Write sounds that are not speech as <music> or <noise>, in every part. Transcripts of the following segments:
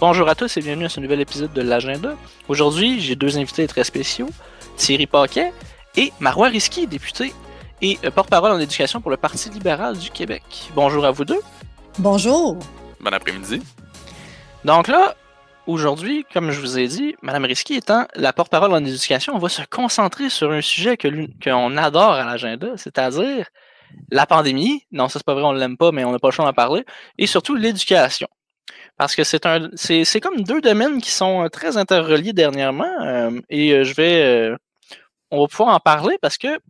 Bonjour à tous et bienvenue à ce nouvel épisode de l'Agenda. Aujourd'hui, j'ai deux invités très spéciaux, Thierry Paquet et Marois Risky, député et euh, porte-parole en éducation pour le Parti libéral du Québec. Bonjour à vous deux. Bonjour. Bon après-midi. Donc là, aujourd'hui, comme je vous ai dit, Madame Risky étant la porte-parole en éducation, on va se concentrer sur un sujet que qu'on adore à l'agenda, c'est-à-dire la pandémie. Non, ça c'est pas vrai, on l'aime pas, mais on n'a pas le choix d'en parler. Et surtout l'éducation. Parce que c'est un c'est comme deux domaines qui sont euh, très interreliés dernièrement. euh, et euh, je vais euh, on va pouvoir en parler parce que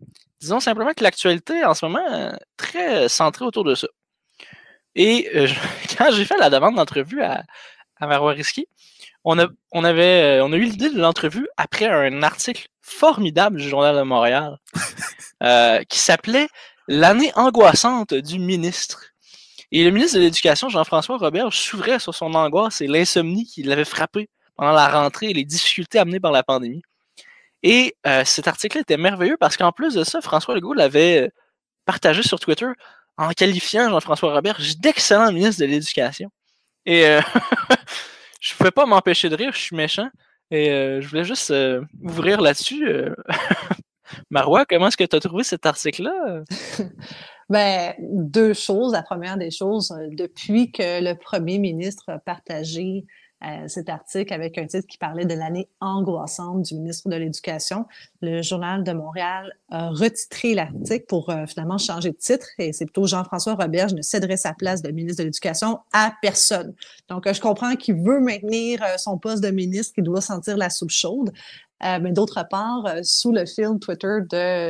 disons simplement que l'actualité en ce moment est très centrée autour de ça. Et euh, <laughs> quand j'ai fait la demande d'entrevue à, à Marois Risky, on a, on, avait, euh, on a eu l'idée de l'entrevue après un article formidable du Journal de Montréal <laughs> euh, qui s'appelait L'année angoissante du ministre. Et le ministre de l'Éducation, Jean-François Roberge, s'ouvrait sur son angoisse et l'insomnie qui l'avait frappé pendant la rentrée et les difficultés amenées par la pandémie. Et euh, cet article était merveilleux parce qu'en plus de ça, François Legault l'avait euh, partagé sur Twitter en qualifiant Jean-François Roberge d'excellent ministre de l'Éducation. Et euh, <laughs> je ne pouvais pas m'empêcher de rire, je suis méchant. Et je voulais juste ouvrir là-dessus. <laughs> Marois, comment est-ce que tu as trouvé cet article-là? <laughs> Ben, deux choses. La première des choses, euh, depuis que le premier ministre a partagé euh, cet article avec un titre qui parlait de l'année angoissante du ministre de l'Éducation, le Journal de Montréal a retitré l'article pour euh, finalement changer de titre et c'est plutôt Jean-François Roberge ne céderait sa place de ministre de l'Éducation à personne. Donc, je comprends qu'il veut maintenir son poste de ministre, qu'il doit sentir la soupe chaude. Mais d'autre part, sous le fil Twitter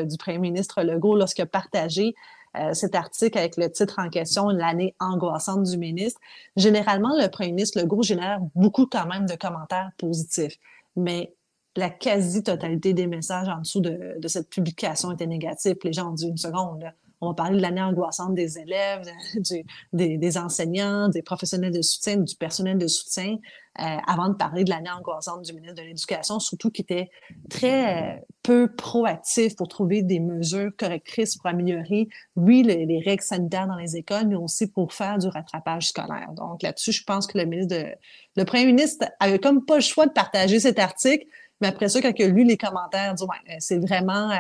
du premier ministre Legault, lorsqu'il a partagé cet article avec le titre en question, l'année angoissante du ministre. Généralement, le premier ministre Legault génère beaucoup quand même de commentaires positifs, mais la quasi-totalité des messages en dessous de, cette publication étaient négatifs. Les gens ont dit une seconde, on va parler de l'année angoissante des élèves, <laughs> des, enseignants, des professionnels de soutien, du personnel de soutien, euh, avant de parler de l'année angoissante du ministre de l'Éducation, surtout qui était très peu proactif pour trouver des mesures correctrices pour améliorer, oui, les, les règles sanitaires dans les écoles, mais aussi pour faire du rattrapage scolaire. Donc là-dessus, je pense que le ministre de, le premier ministre avait comme pas le choix de partager cet article, mais après ça, quand il a lu les commentaires, dit, euh, c'est vraiment, euh,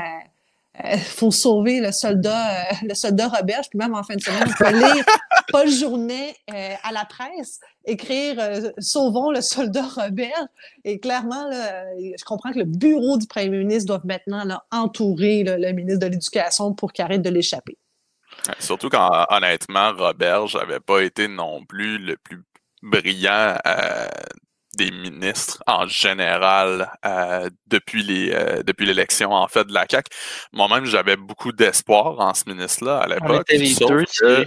euh, faut sauver le soldat, euh, le soldat Roberge, puis même en fin de semaine, on peut lire <laughs> Paul Journet euh, à la presse, écrire euh, Sauvons le soldat Roberge. Et clairement, là, je comprends que le bureau du premier ministre doit maintenant là, entourer là, le ministre de l'Éducation pour qu'il arrête de l'échapper. Surtout quand, honnêtement, Roberge n'avait pas été non plus le plus brillant euh, des ministres en général euh, depuis les euh, depuis l'élection en fait de la CAQ. Moi-même, j'avais beaucoup d'espoir en ce ministre-là à l'époque. que- c'est-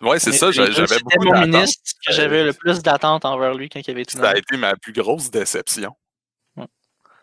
Ouais, c'est on ça, j'avais C'était beaucoup mon d'attentes. ministre que j'avais le plus d'attentes envers lui quand il avait été Ça a été ma plus grosse déception.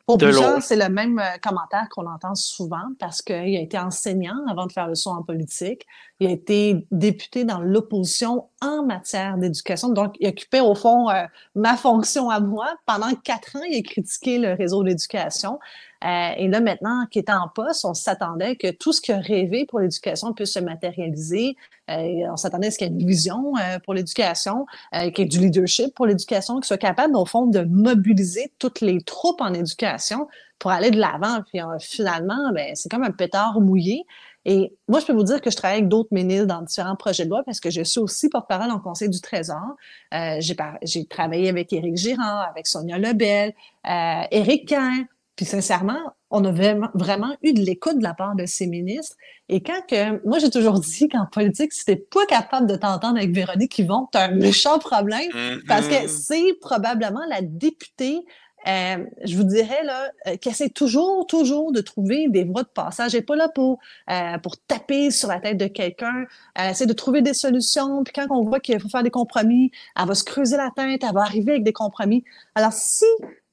Pour De plusieurs, c'est le même euh, commentaire qu'on entend souvent parce qu'il a été enseignant avant de faire le saut en politique. Il a été député dans l'opposition en matière d'éducation. Donc, il occupait au fond euh, ma fonction à moi. Pendant quatre ans, il a critiqué le réseau d'éducation. Euh, et là, maintenant qu'il est en poste, on s'attendait que tout ce qu'il a rêvé pour l'éducation puisse se matérialiser. Euh, on s'attendait à ce qu'il y ait une vision euh, pour l'éducation, qu'il y ait du leadership pour l'éducation, qu'il soit capable, au fond, de mobiliser toutes les troupes en éducation pour aller de l'avant. Puis finalement, ben, c'est comme un pétard mouillé. Et moi, je peux vous dire que je travaille avec d'autres ministres dans différents projets de loi parce que je suis aussi porte-parole en Conseil du Trésor. Euh, j'ai, travaillé avec Éric Girard, avec Sonia Lebel, euh, Éric Kerr. Puis sincèrement, on a vraiment, vraiment eu de l'écoute de la part de ces ministres. Et quand que, moi, j'ai toujours dit qu'en politique, si t'es pas capable de t'entendre avec Véronique Yvon, t'as un méchant problème. Parce que Mhm. c'est probablement la députée, euh, je vous dirais, là, euh, qui essaie toujours, toujours de trouver des voies de passage. Elle n'est pas là pour, euh, pour taper sur la tête de quelqu'un. Elle essaie de trouver des solutions. Puis quand on voit qu'il faut faire des compromis, elle va se creuser la tête, elle va arriver avec des compromis. Alors, si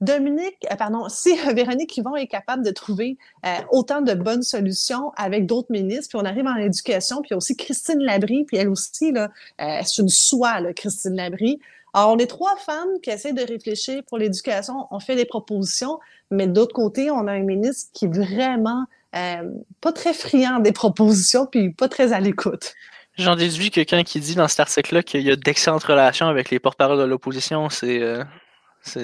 Dominique, euh, pardon, si Véronique Yvon est capable de trouver euh, autant de bonnes solutions avec d'autres ministres, puis on arrive en éducation, puis aussi Christine Labrie, puis elle aussi, là, euh, c'est une soie, là, Christine Labrie. Alors, on est trois femmes qui essaient de réfléchir pour l'éducation. On fait des propositions, mais d'autre côté, on a un ministre qui est vraiment euh, pas très friand des propositions, puis pas très à l'écoute. J'en déduis que quand il dit dans cet article-là qu'il y a d'excellentes relations avec les porte-paroles de l'opposition, c'est. Euh, <laughs> Ce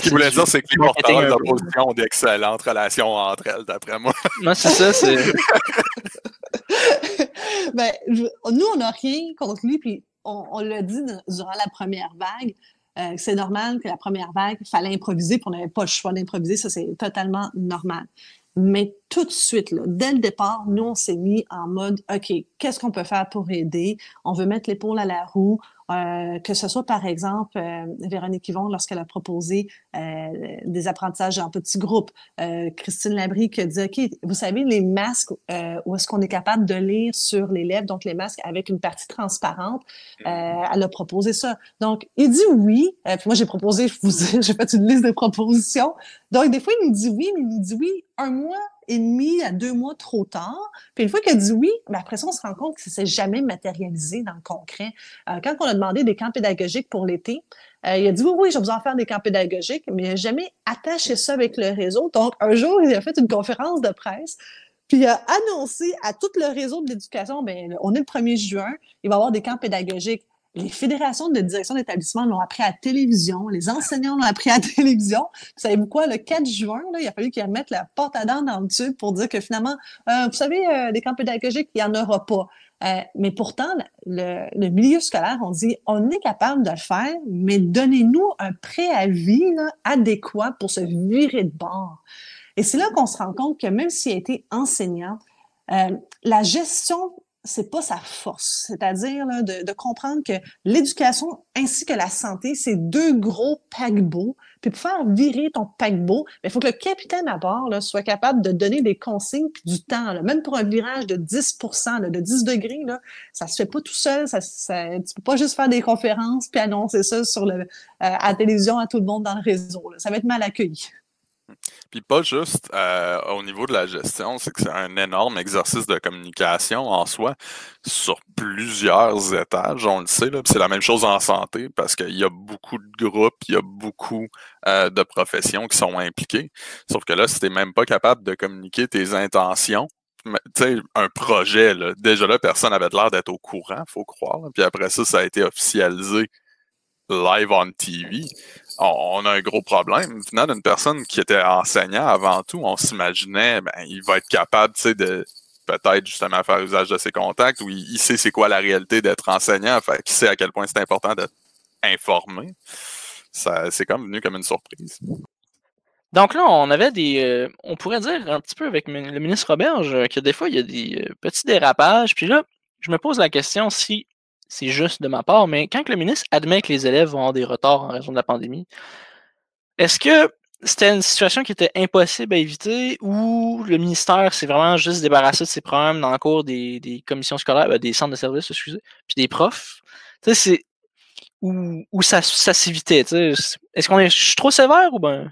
qu'il voulait dire, c'est que les porte-paroles de l'opposition ont d'excellentes relations entre elles, d'après moi. <laughs> Non, c'est ça, c'est. <laughs> ben, nous, on n'a rien contre lui, puis on, on l'a dit durant la première vague. Euh, c'est normal que la première vague, il fallait improviser, puis on n'avait pas le choix d'improviser, ça c'est totalement normal. Mais tout de suite, dès le départ, nous, on s'est mis en mode, OK, qu'est-ce qu'on peut faire pour aider? On veut mettre l'épaule à la roue. Euh, que ce soit, par exemple, euh, Véronique Yvon, lorsqu'elle a proposé euh, des apprentissages en petits groupes. Christine Labrie qui a dit, OK, vous savez, les masques, où est-ce qu'on est capable de lire sur les lèvres, donc les masques avec une partie transparente, mm-hmm. elle a proposé ça. Donc, il dit oui. puis moi, j'ai proposé, je vous <laughs> j'ai fait une liste de propositions. Donc, des fois, il nous dit oui, mais il nous dit oui un mois et demi à deux mois trop tard. Puis une fois qu'il a dit oui, mais après ça, on se rend compte que ça s'est jamais matérialisé dans le concret. Euh, quand on a demandé des camps pédagogiques pour l'été, euh, il a dit oui, oui, j'ai besoin de faire des camps pédagogiques, mais il n'a jamais attaché ça avec le réseau. Donc, un jour, il a fait une conférence de presse puis il a annoncé à tout le réseau de l'éducation, ben, on est le 1er juin, il va y avoir des camps pédagogiques les fédérations de direction d'établissement l'ont appris à la télévision, les enseignants l'ont appris à la télévision. Vous savez quoi, le 4 juin, il a fallu qu'ils mettent la porte à dents dans le tube pour dire que finalement, euh, vous savez, euh, des camps pédagogiques, il n'y en aura pas. Euh, mais pourtant, le, milieu scolaire, on dit, on est capable de le faire, mais donnez-nous un préavis adéquat pour se virer de bord. Et c'est là qu'on se rend compte que même s'il a été enseignant, la gestion c'est pas sa force. C'est-à-dire de, de, comprendre que l'éducation ainsi que la santé, c'est deux gros paquebots. Puis pour faire virer ton paquebot, il faut que le capitaine à bord là, soit capable de donner des consignes puis du temps. Là. Même pour un virage de 10 là, de 10 degrés, là, ça se fait pas tout seul. Ça, ça, tu peux pas juste faire des conférences puis annoncer ça sur le, euh, à la télévision à tout le monde dans le réseau. Là. Ça va être mal accueilli. Puis pas juste euh, au niveau de la gestion, c'est que c'est un énorme exercice de communication en soi sur plusieurs étages, on le sait. C'est la même chose en santé parce qu'il y a beaucoup de groupes, il y a beaucoup euh, de professions qui sont impliquées. Sauf que là, si tu même pas capable de communiquer tes intentions, tu sais, un projet, là, déjà là, personne n'avait l'air d'être au courant, faut croire. Puis après ça, ça a été officialisé live on TV, on, a un gros problème. Venant d'une personne qui était enseignant avant tout, on s'imaginait, ben, il va être capable, tu sais, de peut-être justement faire usage de ses contacts ou il, sait c'est quoi la réalité d'être enseignant, fait qu'il sait à quel point c'est important d'être informé. Ça, c'est comme venu comme une surprise. Donc là, on avait des. Euh, on pourrait dire un petit peu avec le ministre Roberge que des fois, il y a des euh, petits dérapages. Puis là, je me pose la question si c'est juste de ma part, mais quand le ministre admet que les élèves vont avoir des retards en raison de la pandémie, est-ce que c'était une situation qui était impossible à éviter ou le ministère s'est vraiment juste débarrassé de ses problèmes dans le cours des, commissions scolaires, ben, des centres de services, excusez, puis des profs? Tu ça s'évitait, Est-ce qu'on est. Je suis trop sévère ou ben?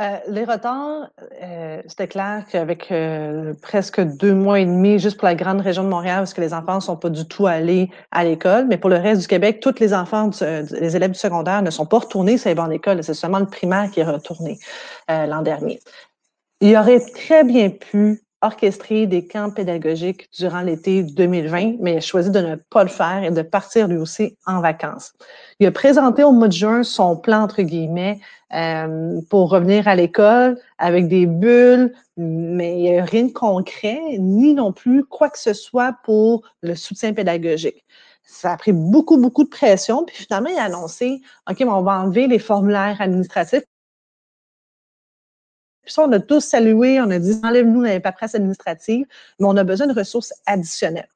Euh, les retards, euh, c'était clair qu'avec euh, presque deux mois et demi, juste pour la grande région de Montréal, parce que les enfants ne sont pas du tout allés à l'école, mais pour le reste du Québec, tous les enfants, les élèves du secondaire ne sont pas retournés sur les bancs d'école. C'est seulement le primaire qui est retourné l'an dernier. Il aurait très bien pu orchestrer des camps pédagogiques durant l'été 2020, mais il a choisi de ne pas le faire et de partir lui aussi en vacances. Il a présenté au mois de juin son plan, entre guillemets, euh, pour revenir à l'école avec des bulles, mais il n'y a rien de concret, ni non plus quoi que ce soit pour le soutien pédagogique. Ça a pris beaucoup, beaucoup de pression, puis finalement, il a annoncé, OK, on va enlever les formulaires administratifs. Puis ça, on a tous salué, on a dit, enlève-nous les paperasses administratives, mais on a besoin de ressources additionnelles.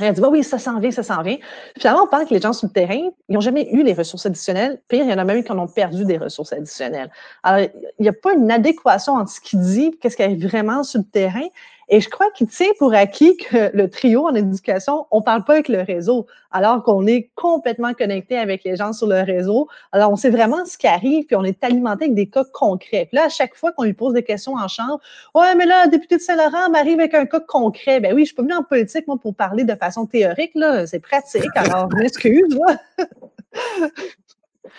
Elle a dit, bah oui, ça s'en vient, ça s'en vient. Finalement, on parle que les gens sur le terrain, ils n'ont jamais eu les ressources additionnelles. Pire, il y en a même qui en ont perdu des ressources additionnelles. Alors, il n'y a pas une adéquation entre ce qu'il dit et ce qui arrive vraiment sur le terrain. Et je crois qu'il tient pour acquis que le trio en éducation, on parle pas avec le réseau, alors qu'on est complètement connecté avec les gens sur le réseau. Alors, on sait vraiment ce qui arrive, puis on est alimenté avec des cas concrets. Puis là, à chaque fois qu'on lui pose des questions en chambre, ouais, mais là, député de Saint-Laurent m'arrive avec un cas concret. Ben oui, je suis pas venue en politique, moi, pour parler de façon théorique, là. C'est pratique. Alors, m'excuse, <laughs>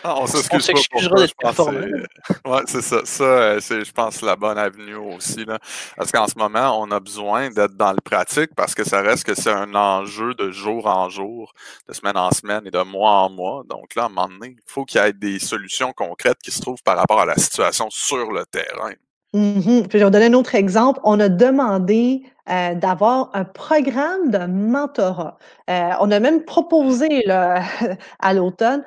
Ah, on s'excusera d'être performant. <laughs> Ouais, c'est ça. Ça, euh, c'est, je pense, la bonne avenue aussi. Là. Parce qu'en ce moment, on a besoin d'être dans le pratique parce que ça reste que c'est un enjeu de jour en jour, de semaine en semaine et de mois en mois. Donc là, à un moment donné, il faut qu'il y ait des solutions concrètes qui se trouvent par rapport à la situation sur le terrain. Mm-hmm. Puis je vais vous donner un autre exemple. On a demandé euh, d'avoir un programme de mentorat. Euh, on a même proposé là, <laughs> à l'automne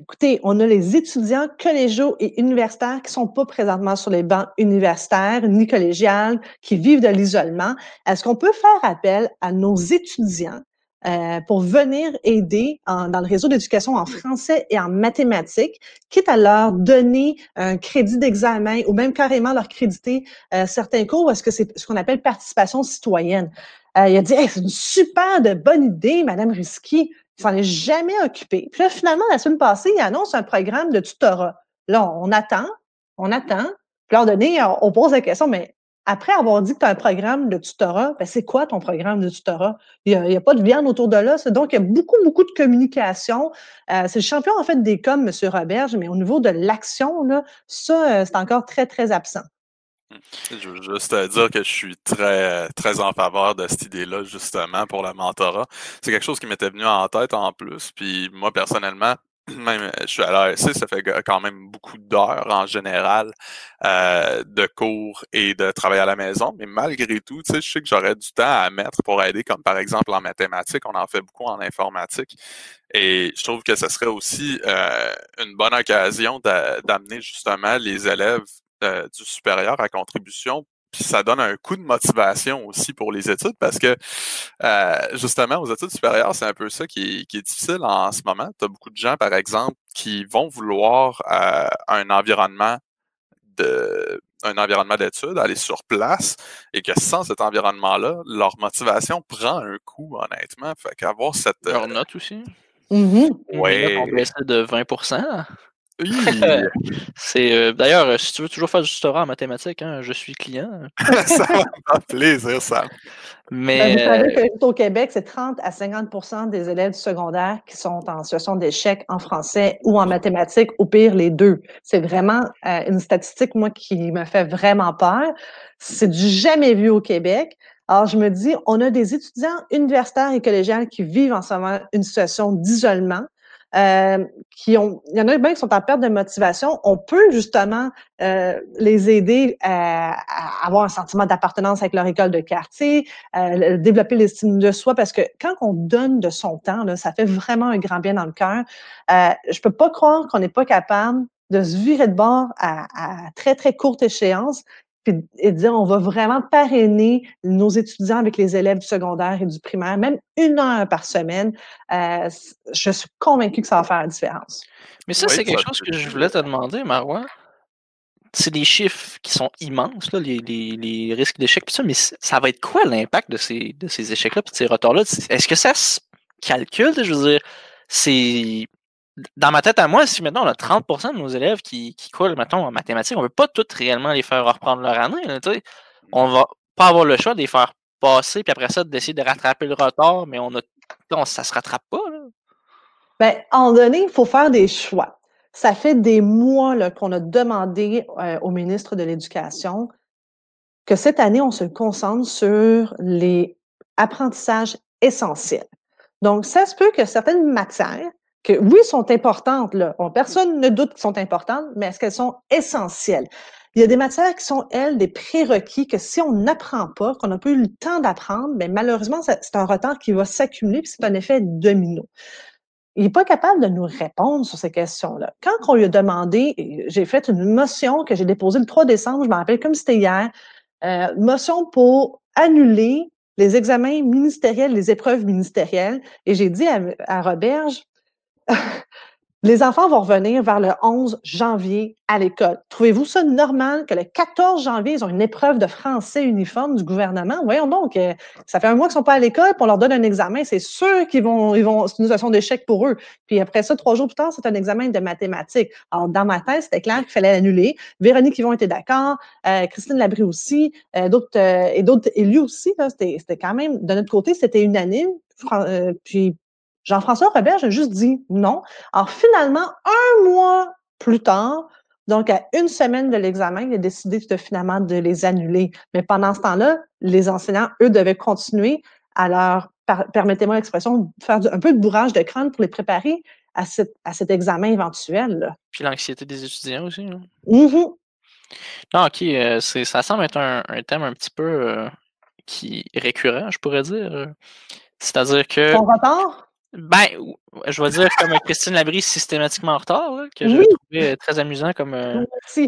Écoutez, on a les étudiants collégiaux et universitaires qui sont pas présentement sur les bancs universitaires ni collégiales, qui vivent de l'isolement. Est-ce qu'on peut faire appel à nos étudiants euh, pour venir aider dans le réseau d'éducation en français et en mathématiques, quitte à leur donner un crédit d'examen ou même carrément leur créditer euh, certains cours, est-ce que c'est ce qu'on appelle participation citoyenne? Euh, il a dit c'est une super de bonne idée, Madame Risky. S'en est jamais occupé. Puis là, finalement, la semaine passée, il annonce un programme de tutorat. Là, on attend, on attend. Puis là, donné, on pose la question, mais après avoir dit que tu as un programme de tutorat, ben c'est quoi ton programme de tutorat? Il n'y a, pas de viande autour de là. Donc, il y a beaucoup, beaucoup de communication. Euh, c'est le champion, en fait, des coms, M. Roberge, mais au niveau de l'action, ça, euh, c'est encore très, très absent. Je veux juste dire que je suis très, très en faveur de cette idée-là, justement, pour le mentorat. C'est quelque chose qui m'était venu en tête en plus. Puis moi, personnellement, <clears throat> même je suis à l'ASC, ça fait quand même beaucoup d'heures en général euh, de cours et de travail à la maison. Mais malgré tout, je sais que j'aurais du temps à mettre pour aider, comme par exemple en mathématiques, on en fait beaucoup en informatique. Et je trouve que ce serait aussi euh, une bonne occasion d'amener justement les élèves euh, du supérieur à contribution. Puis ça donne un coup de motivation aussi pour les études parce que euh, justement, aux études supérieures, c'est un peu ça qui est, difficile en ce moment. Tu as beaucoup de gens, par exemple, qui vont vouloir euh, un environnement de un environnement d'études, aller sur place, et que sans cet environnement-là, leur motivation prend un coup, honnêtement. Fait qu'avoir cette. Leur note aussi. Mm-hmm. Oui. On de 20 oui. <laughs> c'est euh, d'ailleurs, euh, si tu veux toujours faire du tutorat en mathématiques, hein, je suis client. <laughs> ça va me faire plaisir, ça. Mais ben, vous savez euh, que au Québec, c'est 30 à 50% des élèves du secondaire qui sont en situation d'échec en français ou en mathématiques, au pire les deux. C'est vraiment une statistique moi qui me fait vraiment peur. C'est du jamais vu au Québec. Alors, je me dis, on a des étudiants universitaires et collégiens qui vivent en ce moment une situation d'isolement. Euh, qui ont, il y en a bien qui sont en perte de motivation, on peut justement euh, les aider à, avoir un sentiment d'appartenance avec leur école de quartier, euh, développer l'estime de soi, parce que quand on donne de son temps, là, ça fait vraiment un grand bien dans le cœur. Euh, je peux pas croire qu'on n'est pas capable de se virer de bord à, à, très, très courte échéance et dire on va vraiment parrainer nos étudiants avec les élèves du secondaire et du primaire, même une heure par semaine. Euh, je suis convaincue que ça va faire la différence. Mais ça, c'est quelque chose que je voulais te demander, Marois. C'est des chiffres qui sont immenses, là, les, les, les risques d'échec, ça, mais ça va être quoi l'impact de ces, de ces échecs-là et de ces retards-là? Est-ce que ça se calcule? Je veux dire, c'est dans ma tête à moi, si maintenant on a 30% de nos élèves qui, qui coulent, mettons, en mathématiques, on ne veut pas tous réellement les faire reprendre leur année. Là, on va pas avoir le choix de les faire passer, puis après ça, d'essayer de rattraper le retard, mais on a on, ça se rattrape pas. Là. Bien, un donné, il faut faire des choix. Ça fait des mois qu'on a demandé euh, au ministre de l'Éducation que cette année, on se concentre sur les apprentissages essentiels. Donc, ça se peut que certaines matières que oui, sont importantes, là. personne ne doute qu'elles sont importantes, mais est-ce qu'elles sont essentielles? Il y a des matières qui sont, elles, des prérequis que si on n'apprend pas, qu'on n'a pas eu le temps d'apprendre, mais malheureusement, c'est un retard qui va s'accumuler, puis c'est un effet domino. Il n'est pas capable de nous répondre sur ces questions-là. Quand on lui a demandé, j'ai fait une motion que j'ai déposée le 3 décembre, je me rappelle comme c'était hier, euh, motion pour annuler les examens ministériels, les épreuves ministérielles, et j'ai dit à, à Roberge, Les enfants vont revenir vers le 11 janvier à l'école. Trouvez-vous ça normal que le 14 janvier, ils ont une épreuve de français uniforme du gouvernement? Voyons donc, euh, ça fait un mois qu'ils sont pas à l'école, puis on leur donne un examen. C'est sûr qu'ils vont, ils vont, c'est une situation d'échec pour eux. Puis après ça, trois jours plus tard, c'est un examen de mathématiques. Alors, dans ma tête, c'était clair qu'il fallait l'annuler. Véronique Yvon était d'accord, euh, Christine Labrie aussi, euh, d'autres, et d'autres élus aussi, c'était, c'était quand même, de notre côté, c'était unanime. puis Jean-François Robert a juste dit non. Alors finalement, un mois plus tard, donc à une semaine de l'examen, il a décidé de, finalement de les annuler. Mais pendant ce temps-là, les enseignants, eux, devaient continuer à leur, permettez-moi l'expression, faire un peu de bourrage de crâne pour les préparer à, à cet examen éventuel. Puis l'anxiété des étudiants aussi. Hein? Mm-hmm. Non, ok, euh, ça semble être un, thème un petit peu euh, qui récurrent, je pourrais dire. C'est-à-dire que. Son retard? Ben, je vais dire comme Christine Labrie systématiquement en retard, que j'ai trouvé très amusant comme, euh,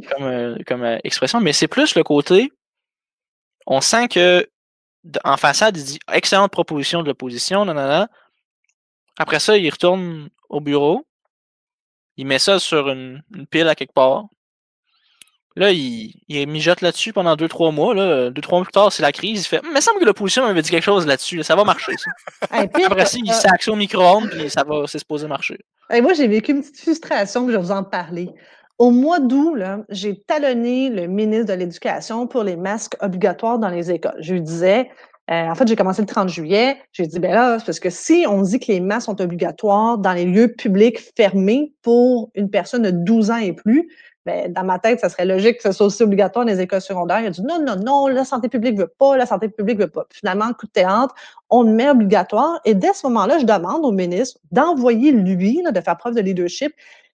comme, comme expression, mais c'est plus le côté. On sent que en façade, il dit excellente proposition de l'opposition, nanana. Après ça, il retourne au bureau, il met ça sur une pile à quelque part, Là, il, il mijote là-dessus pendant 2-3 mois. Là. Deux, trois mois plus tard, c'est la crise. Il fait Mais il semble que l'opposition avait dit quelque chose là-dessus. Ça va marcher, ça. <laughs> Après ça, il s'axe au micro-ondes puis ça va, c'est supposé marcher. moi, j'ai vécu une petite frustration que je vais vous en parler. Au mois d'août, j'ai talonné le ministre de l'Éducation pour les masques obligatoires dans les écoles. Je lui disais, euh, en fait, j'ai commencé le 30 juillet. J'ai dit, ben là, parce que si on dit que les masques sont obligatoires dans les lieux publics fermés pour une personne de 12 ans et plus, ben, dans ma tête, ça serait logique que ce soit aussi obligatoire dans les écoles secondaires. Il a dit non, non, non, la santé publique veut pas, la santé publique veut pas. finalement, coup de théâtre, on le met obligatoire. Et dès ce moment-là, je demande au ministre d'envoyer lui, de faire preuve de leadership,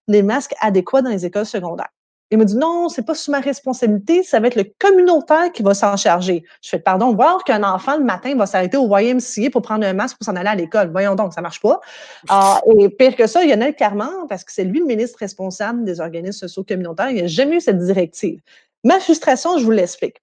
les masques adéquats dans les écoles secondaires. Il me dit non, c'est pas sous ma responsabilité, ça va être le communautaire qui va s'en charger. Je fais pardon, voir qu'un enfant le matin va s'arrêter au YMCA pour prendre un masque pour s'en aller à l'école. Voyons donc, ça marche pas. Ah, et pire que ça, il y en a parce que c'est lui le ministre responsable des organismes sociaux communautaires, il n'a jamais eu cette directive. Ma frustration, je vous l'explique.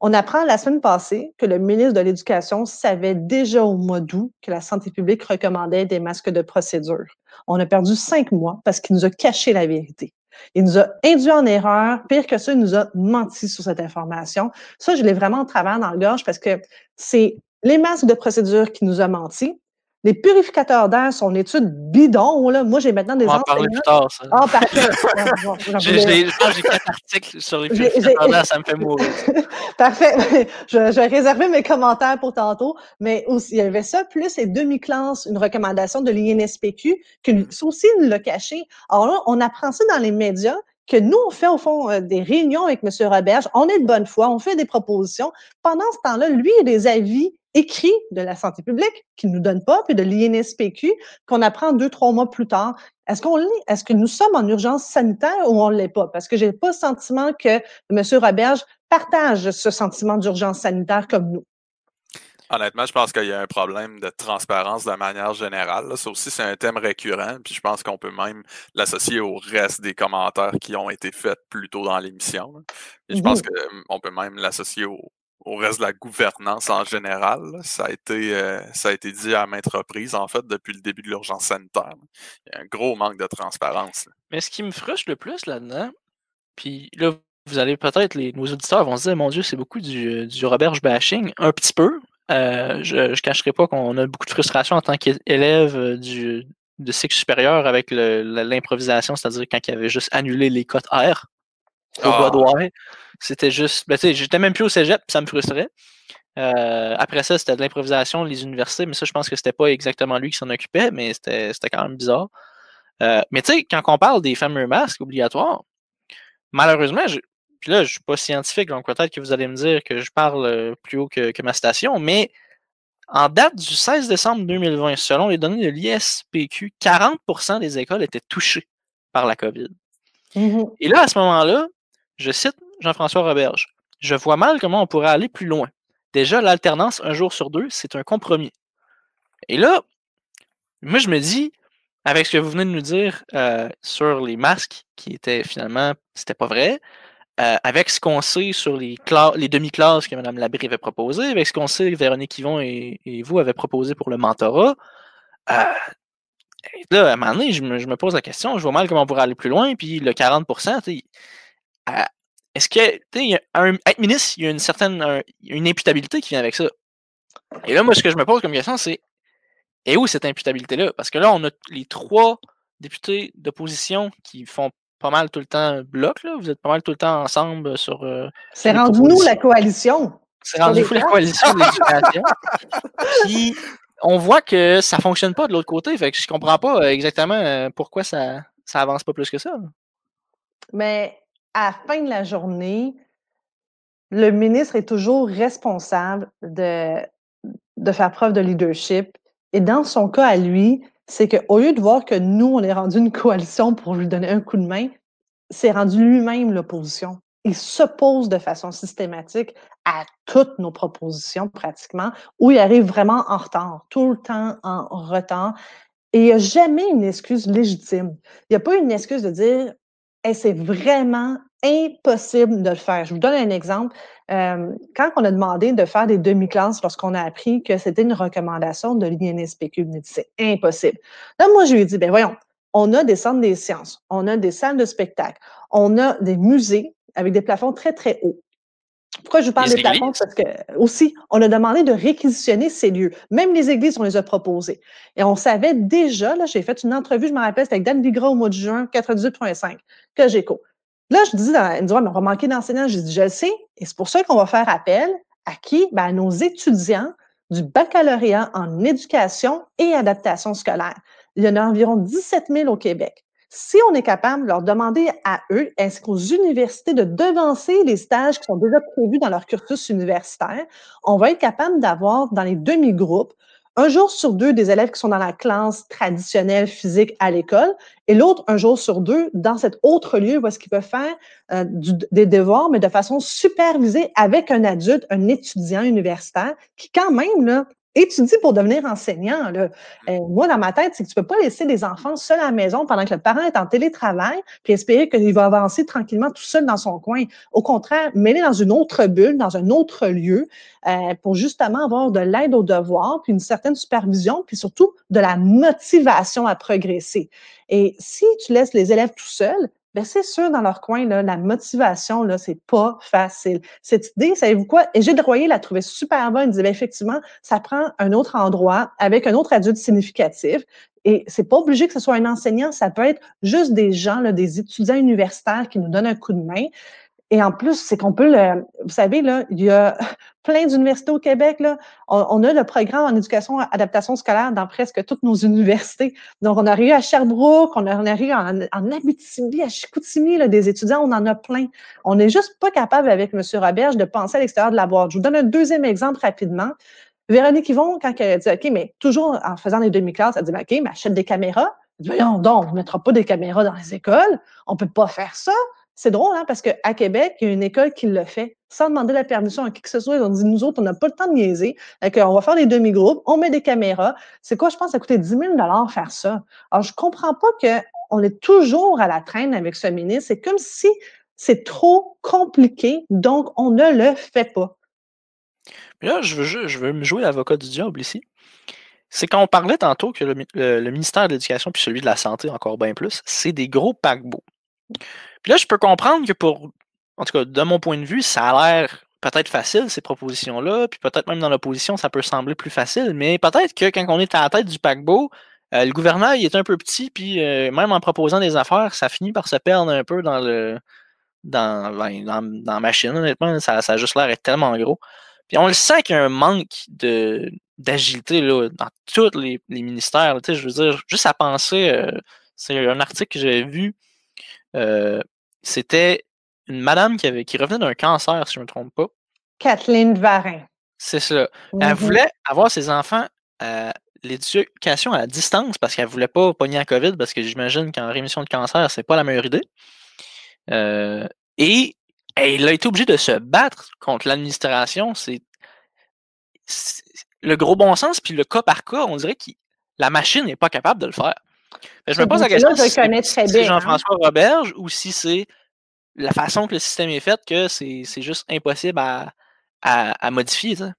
On apprend la semaine passée que le ministre de l'Éducation savait déjà au mois d'août que la santé publique recommandait des masques de procédure. On a perdu cinq mois parce qu'il nous a caché la vérité. Il nous a induit en erreur. Pire que ça, il nous a menti sur cette information. Ça, je l'ai vraiment en travers dans le gorge parce que c'est les masques de procédure qui nous a menti. Les purificateurs d'air sont une étude bidon. Là. Moi, j'ai maintenant des On va en parler plus tard, ça. Ah, parfait. <laughs> j'ai quatre articles sur les purificateurs d'air, ça me fait mourir. <laughs> parfait. <laughs> Je, vais réserver mes commentaires pour tantôt. Mais aussi, il y avait ça, plus les demi-classes, une recommandation de l'INSPQ, que ça aussi nous l'a caché. Alors là, on apprend ça dans les médias que nous, on fait au fond euh, des réunions avec M. Roberge, on est de bonne foi, on fait des propositions. Pendant ce temps-là, lui, il a des avis écrit de la santé publique qui nous donne pas, puis de l'INSPQ qu'on apprend deux, trois mois plus tard. Est-ce qu'on lit, est-ce que nous sommes en urgence sanitaire ou on ne l'est pas? Parce que j'ai pas le sentiment que M. Roberge partage ce sentiment d'urgence sanitaire comme nous. Honnêtement, je pense qu'il y a un problème de transparence de manière générale. Ça aussi, c'est un thème récurrent, puis je pense qu'on peut même l'associer au reste des commentaires qui ont été faits plus tôt dans l'émission. je pense mmh qu'on peut même l'associer au, au reste de la gouvernance en général. Ça a été euh, ça a été dit à maintes reprises, en fait, depuis le début de l'urgence sanitaire. Il y a un gros manque de transparence. Mais ce qui me frustre le plus là-dedans, puis là, vous allez peut-être, nos auditeurs vont se dire, mon Dieu, c'est beaucoup du, du Robert bashing, un petit peu. Euh, je ne cacherai pas qu'on a beaucoup de frustration en tant qu'élève euh, du, de cycle supérieur avec l'improvisation, c'est-à-dire quand il avait juste annulé les cotes R au ah. C'était juste. Ben, j'étais même plus au cégep, ça me frustrait. Euh, après ça, c'était de l'improvisation, les universités, mais ça, je pense que c'était pas exactement lui qui s'en occupait, mais c'était quand même bizarre. Euh, mais tu sais, quand on parle des fameux masques obligatoires, malheureusement, je, puis là, je suis pas scientifique, donc peut-être que vous allez me dire que je parle euh, plus haut que, ma station, mais en date du 16 décembre 2020, selon les données de l'ISPQ, 40% des écoles étaient touchées par la COVID. Mmh Et là, à ce moment-là, je cite Jean-François Roberge. Je vois mal comment on pourrait aller plus loin. Déjà, l'alternance un jour sur deux, c'est un compromis. Et là, moi, je me dis, avec ce que vous venez de nous dire euh, sur les masques, qui étaient finalement, c'était pas vrai, euh, avec ce qu'on sait sur les, demi-classes que Mme Labrie avait proposées, avec ce qu'on sait que Véronique Yvon et, vous avez proposé pour le mentorat, euh, là, à un moment donné, je me, pose la question, je vois mal comment on pourrait aller plus loin, puis le 40 est-ce que, tu être ministre, il y a une certaine une imputabilité qui vient avec ça. Et là, moi, ce que je me pose comme question, c'est et où cette imputabilité-là? Parce que là, on a les trois députés d'opposition qui font pas mal tout le temps bloc, là. Vous êtes pas mal tout le temps ensemble sur. Euh, c'est rendu nous la coalition? C'est rendu vous la coalition de l'éducation. <laughs> Puis, on voit que ça fonctionne pas de l'autre côté. Fait que je comprends pas exactement pourquoi ça, ça avance pas plus que ça. Mais à la fin de la journée, le ministre est toujours responsable de, faire preuve de leadership. Et dans son cas à lui, c'est qu'au lieu de voir que nous, on est rendu une coalition pour lui donner un coup de main, c'est rendu lui-même l'opposition. Il s'oppose de façon systématique à toutes nos propositions pratiquement, où il arrive vraiment en retard, tout le temps en retard. Et il n'y a jamais une excuse légitime. Il n'y a pas une excuse de dire c'est vraiment impossible de le faire. Je vous donne un exemple. Euh, quand on a demandé de faire des demi-classes lorsqu'on a appris que c'était une recommandation de l'INSPQ, c'est impossible. Là, moi, je lui ai dit, ben voyons, on a des centres des sciences, on a des salles de spectacle, on a des musées avec des plafonds très, très hauts. Pourquoi je vous parle des plafonds? Parce que aussi, on a demandé de réquisitionner ces lieux. Même les églises, on les a proposés. Et on savait déjà, là, j'ai fait une entrevue, je me rappelle, c'était avec Dan Bigra au mois de juin 98.5, que j'écoute. Là, je dis, dans, me dit, on va manquer d'enseignants. Je dis, je le sais. Et c'est pour ça qu'on va faire appel à qui? Ben, à nos étudiants du baccalauréat en éducation et adaptation scolaire. Il y en a environ 17 000 au Québec. Si on est capable de leur demander à eux, ainsi qu'aux universités, de devancer les stages qui sont déjà prévus dans leur cursus universitaire, on va être capable d'avoir dans les demi-groupes un jour sur deux des élèves qui sont dans la classe traditionnelle physique à l'école et l'autre un jour sur deux dans cet autre lieu où est-ce qu'ils peuvent faire euh, des devoirs, mais de façon supervisée avec un adulte, un étudiant universitaire qui quand même là, étudie pour devenir enseignant. Là. Euh, moi, dans ma tête, c'est que tu peux pas laisser des enfants seuls à la maison pendant que le parent est en télétravail, puis espérer qu'il va avancer tranquillement tout seul dans son coin. Au contraire, mêler dans une autre bulle, dans un autre lieu, euh, pour justement avoir de l'aide aux devoirs, puis une certaine supervision, puis surtout de la motivation à progresser. Et si tu laisses les élèves tout seuls, ben c'est sûr, dans leur coin, là, la motivation, là, c'est pas facile. Cette idée, savez-vous quoi? Et Gilles Royer l'a trouvé super bonne. Il disait, ben, effectivement, ça prend un autre endroit avec un autre adulte significatif. Et c'est pas obligé que ce soit un enseignant, ça peut être juste des gens, là, des étudiants universitaires qui nous donnent un coup de main. Et en plus, c'est qu'on peut le. Vous savez, là, il y a <laughs> plein d'universités au Québec. Là. On, a le programme en éducation adaptation scolaire dans presque toutes nos universités. Donc, on a eu à Sherbrooke, on a, a eu en, Abitibi, à Chicoutimi, là, des étudiants, on en a plein. On n'est juste pas capable avec M. Roberge de penser à l'extérieur de la boîte. Je vous donne un deuxième exemple rapidement. Véronique Yvon, quand elle a dit, OK, mais toujours en faisant les demi-classes, elle dit, OK, mais achète des caméras. Voyons donc, on ne mettra pas des caméras dans les écoles. On ne peut pas faire ça. C'est drôle, hein, parce qu'à Québec, il y a une école qui le fait sans demander la permission à qui que ce soit. Ils ont dit, nous autres, on n'a pas le temps de niaiser. on va faire des demi-groupes, on met des caméras. C'est quoi, je pense, ça coûtait 10 000 faire ça. Alors, je comprends pas qu'on est toujours à la traîne avec ce ministre. C'est comme si c'est trop compliqué, donc on ne le fait pas. Là, je veux, je veux me jouer l'avocat du diable ici. C'est quand on parlait tantôt que le ministère de l'Éducation puis celui de la Santé, encore bien plus, c'est des gros paquebots. Puis là, je peux comprendre que pour, en tout cas, de mon point de vue, ça a l'air peut-être facile, ces propositions-là, puis peut-être même dans l'opposition, ça peut sembler plus facile, mais peut-être que quand on est à la tête du paquebot, euh, le gouvernement, il est un peu petit, puis euh, même en proposant des affaires, ça finit par se perdre un peu dans le dans, ben, dans, dans la machine, honnêtement, ça, ça a juste l'air tellement gros. Puis on le sent qu'il y a un manque de d'agilité là, dans tous les, ministères. je veux dire, juste à penser, euh, c'est un article que j'avais vu c'était une madame qui, avait, qui revenait d'un cancer, si je ne me trompe pas. Kathleen Varin. C'est ça. Elle mmh voulait avoir ses enfants à l'éducation à distance parce qu'elle ne voulait pas pogner à COVID parce que j'imagine qu'en rémission de cancer, c'est pas la meilleure idée. et elle a été obligée de se battre contre l'administration. C'est le gros bon sens, puis le cas par cas, on dirait que la machine n'est pas capable de le faire. Je me pose la question si c'est Jean-François Roberge ou si c'est la façon que le système est fait que c'est juste impossible à, à, modifier. Ça,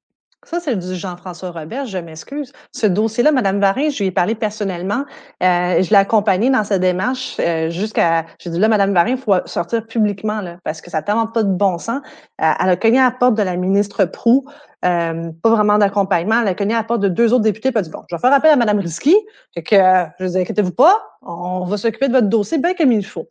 c'est du Jean-François Robert, je m'excuse. Ce dossier-là, Mme Varin, je lui ai parlé personnellement. Euh, je l'ai accompagnée dans sa démarche euh, jusqu'à. J'ai dit là, Mme Varin, il faut sortir publiquement, là, parce que ça n'a tellement pas de bon sens. Euh, elle a cogné à la porte de la ministre Prou, pas vraiment d'accompagnement. Elle a cogné à la porte de deux autres députés, a dit Bon, je vais faire appel à Mme Risky. que, je dis inquiétez-vous pas, on va s'occuper de votre dossier bien comme il faut.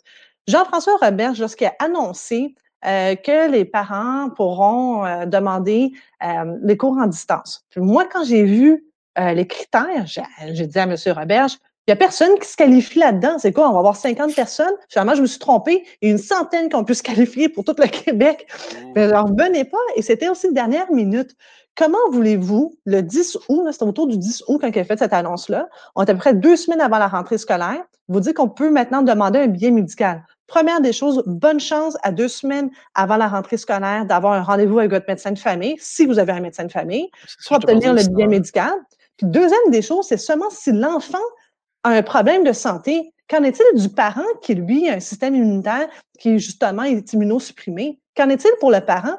Jean-François Robert, lorsqu'il a annoncé euh, que les parents pourront euh, demander euh, les cours en distance. moi, quand j'ai vu les critères, j'ai dit à M. Roberge, il n'y a personne qui se qualifie là-dedans. C'est quoi? On va avoir 50 personnes? Finalement, je me suis trompée. Il y a une centaine qu'on peut se qualifier pour tout le Québec. Mais j'en revenais pas. Et c'était aussi une dernière minute. Comment voulez-vous, le 10 août, c'était autour du 10 août quand il a fait cette annonce-là, on est à peu près deux semaines avant la rentrée scolaire, vous dire qu'on peut maintenant demander un billet médical? Première des choses, bonne chance à deux semaines avant la rentrée scolaire d'avoir un rendez-vous avec votre médecin de famille, si vous avez un médecin de famille, pour obtenir le billet médical. Puis deuxième des choses, c'est seulement si l'enfant a un problème de santé. Qu'en est-il du parent qui, lui, a un système immunitaire qui, justement, est immunosupprimé? Qu'en est-il pour le parent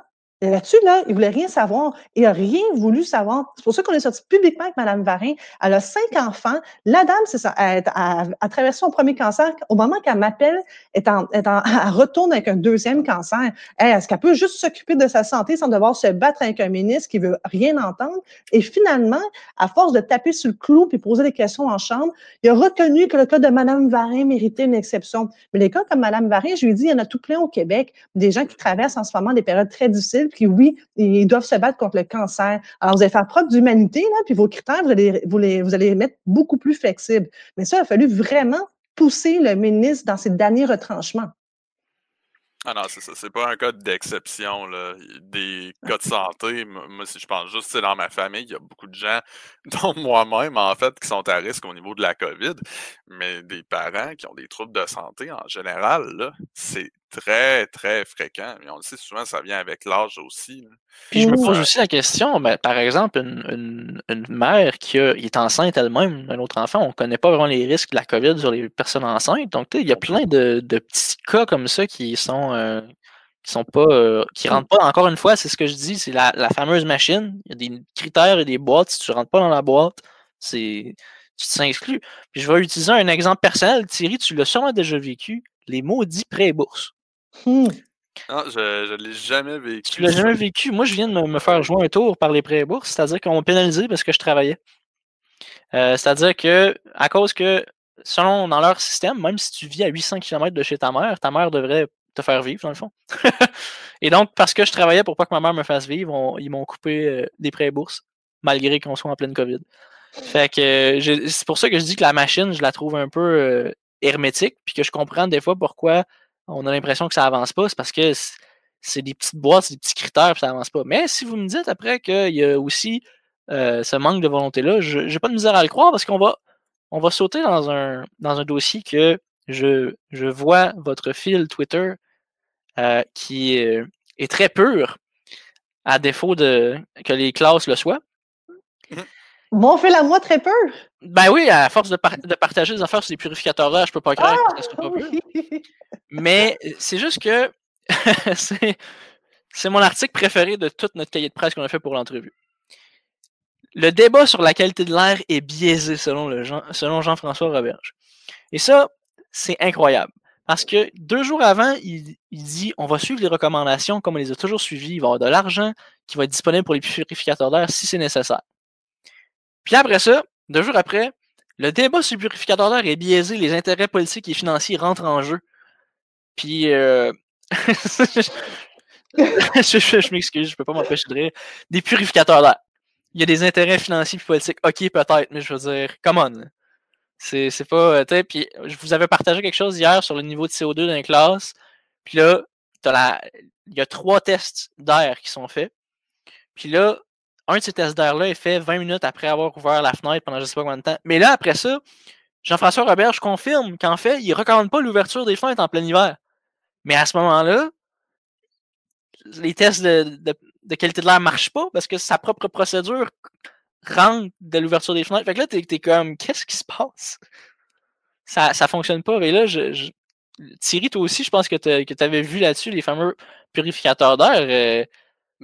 Là-dessus, là, il voulait rien savoir. Il n'a rien voulu savoir. C'est pour ça qu'on est sorti publiquement avec Mme Varin. Elle a cinq enfants. La dame, c'est ça, elle a, traversé son premier cancer. Au moment qu'elle m'appelle, elle, <laughs> elle, retourne avec un deuxième cancer. Est-ce qu'elle peut juste s'occuper de sa santé sans devoir se battre avec un ministre qui veut rien entendre? Et finalement, à force de taper sur le clou puis poser des questions en chambre, il a reconnu que le cas de Mme Varin méritait une exception. Mais les cas comme Mme Varin, je lui dit, il y en a tout plein au Québec. Des gens qui traversent en ce moment des périodes très difficiles puis oui, ils doivent se battre contre le cancer. Alors, vous allez faire preuve d'humanité, là, puis vos critères, vous allez, vous, les, vous allez mettre beaucoup plus flexibles. Mais ça, il a fallu vraiment pousser le ministre dans ses derniers retranchements. Ah non, c'est ça. C'est pas un cas d'exception. Des cas de santé, <laughs> moi, si je pense juste dans ma famille, il y a beaucoup de gens, <laughs> dont moi-même, en fait, qui sont à risque au niveau de la COVID. Mais des parents qui ont des troubles de santé en général, c'est très, très fréquent. Et on le sait souvent, ça vient avec l'âge aussi. Puis je me pose aussi la question, ben, par exemple, une, mère qui, est enceinte elle-même d'un autre enfant, on ne connaît pas vraiment les risques de la COVID sur les personnes enceintes. Donc, il y a plein de, petits cas comme ça qui sont euh, qui sont pas euh, qui rentrent pas. Encore une fois, c'est ce que je dis, c'est la, fameuse machine. Il y a des critères et des boîtes. Si tu ne rentres pas dans la boîte, c'est tu t'inscris. Puis je vais utiliser un exemple personnel. Thierry, tu l'as sûrement déjà vécu. Les maudits pré-bourses. Hmm. Non, je ne l'ai jamais vécu. Tu l'as jamais vécu? Moi, je viens de me, faire jouer un tour par les prêts bourses, c'est-à-dire qu'on m'a pénalisé parce que je travaillais. Euh, c'est-à-dire que, à cause que, selon dans leur système, même si tu vis à 800 km de chez ta mère, ta mère devrait te faire vivre, dans le fond. <laughs> Et donc, parce que je travaillais pour pas que ma mère me fasse vivre, ils m'ont coupé euh, des prêts bourses, malgré qu'on soit en pleine COVID. Fait que c'est pour ça que je dis que la machine, je la trouve un peu euh, hermétique, puis que je comprends des fois pourquoi on a l'impression que ça avance pas, c'est parce que c'est des petites boîtes, c'est des petits critères, puis ça avance pas. Mais si vous me dites après qu'il y a aussi euh, ce manque de volonté-là, je n'ai pas de misère à le croire parce qu'on va, sauter dans un, dossier que je, je vois votre fil Twitter euh, qui est très pur, à défaut de que les classes le soient. Mmh. Mon fil à moi très pur. Ben oui, à force de, partager des affaires sur les purificateurs d'air, je peux pas croire que ça soit pas Mais euh, c'est juste que <laughs> c'est mon article préféré de toute notre cahier de presse qu'on a fait pour l'entrevue. Le débat sur la qualité de l'air est biaisé selon, le Jean, selon Jean-François Roberge. Et ça, c'est incroyable. Parce que deux jours avant, il, il, dit on va suivre les recommandations comme on les a toujours suivies. Il va y avoir de l'argent qui va être disponible pour les purificateurs d'air si c'est nécessaire. Puis après ça, deux jours après, le débat sur le purificateur d'air est biaisé, les intérêts politiques et financiers rentrent en jeu. Puis, euh... <laughs> je, m'excuse, je peux pas m'empêcher de rire. Des purificateurs d'air. Il y a des intérêts financiers et politiques. Ok, peut-être, mais je veux dire, come on. C'est, c'est pas. Euh, puis, je vous avais partagé quelque chose hier sur le niveau de CO2 dans les classes. Puis là, il y a trois tests d'air qui sont faits. Puis là, un de ces tests d'air-là est fait 20 minutes après avoir ouvert la fenêtre pendant je sais pas combien de temps. Mais là, après ça, Jean-François Robert, je confirme qu'en fait, il ne recommande pas l'ouverture des fenêtres en plein hiver. Mais à ce moment-là, les tests de, qualité de l'air ne marchent pas parce que sa propre procédure rentre de l'ouverture des fenêtres. Fait que là, tu es, comme, qu'est-ce qui se passe? Ça ne fonctionne pas. Et là, Thierry, toi aussi, je pense que tu avais vu là-dessus les fameux purificateurs d'air. Euh,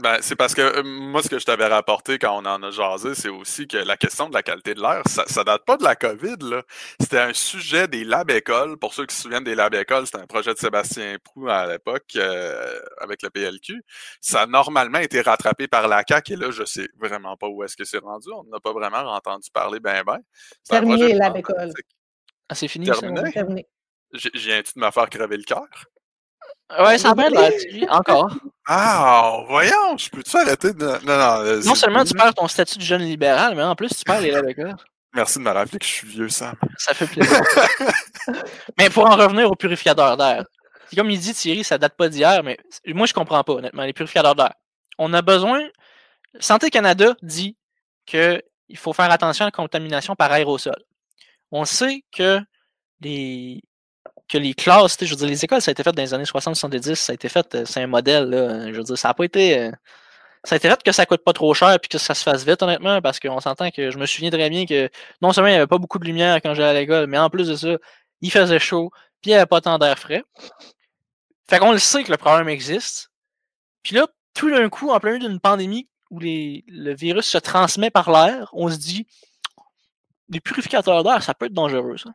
ben, c'est parce que euh, moi, ce que je t'avais rapporté quand on en a jasé, c'est aussi que la question de la qualité de l'air, ça, ça date pas de la COVID. là. C'était un sujet des lab écoles. Pour ceux qui se souviennent des lab écoles, c'était un projet de Sébastien Prou à l'époque euh, avec le PLQ. Ça a normalement été rattrapé par la CAQ et là, je sais vraiment pas où est-ce que c'est rendu. On n'a pas vraiment entendu parler ben ben. Terminé lab école. Ah, c'est fini, Terminé? J'ai un de me faire crever le cœur. Ouais, ça a bien de la Thierry, encore. Ah, voyons, je peux-tu arrêter de. Non, non. Non seulement tu perds ton statut de jeune libéral, mais en plus tu perds les Rebecca. Merci de me rappeler que je suis vieux, Sam. Ça fait plaisir. <laughs> mais pour en revenir aux purificateurs d'air, c'est comme il dit Thierry, ça date pas d'hier, mais moi je comprends pas honnêtement, les purificateurs d'air. On a besoin. Santé Canada dit qu'il faut faire attention à la contamination par aérosol. On sait que les, que les classes, je veux dire, les écoles, ça a été fait dans les années 60-70, ça a été fait, euh, c'est un modèle, je veux dire, ça n'a pas été. euh, ça a été fait que ça coûte pas trop cher puis que ça se fasse vite, honnêtement, parce qu'on s'entend que je me souviens très bien que non seulement il n'y avait pas beaucoup de lumière quand j'allais à l'école, mais en plus de ça, il faisait chaud, puis il n'y avait pas tant d'air frais. Fait qu'on le sait que le problème existe. Puis là, tout d'un coup, en plein milieu d'une pandémie où les, le virus se transmet par l'air, on se dit les purificateurs d'air, ça peut être dangereux, ça.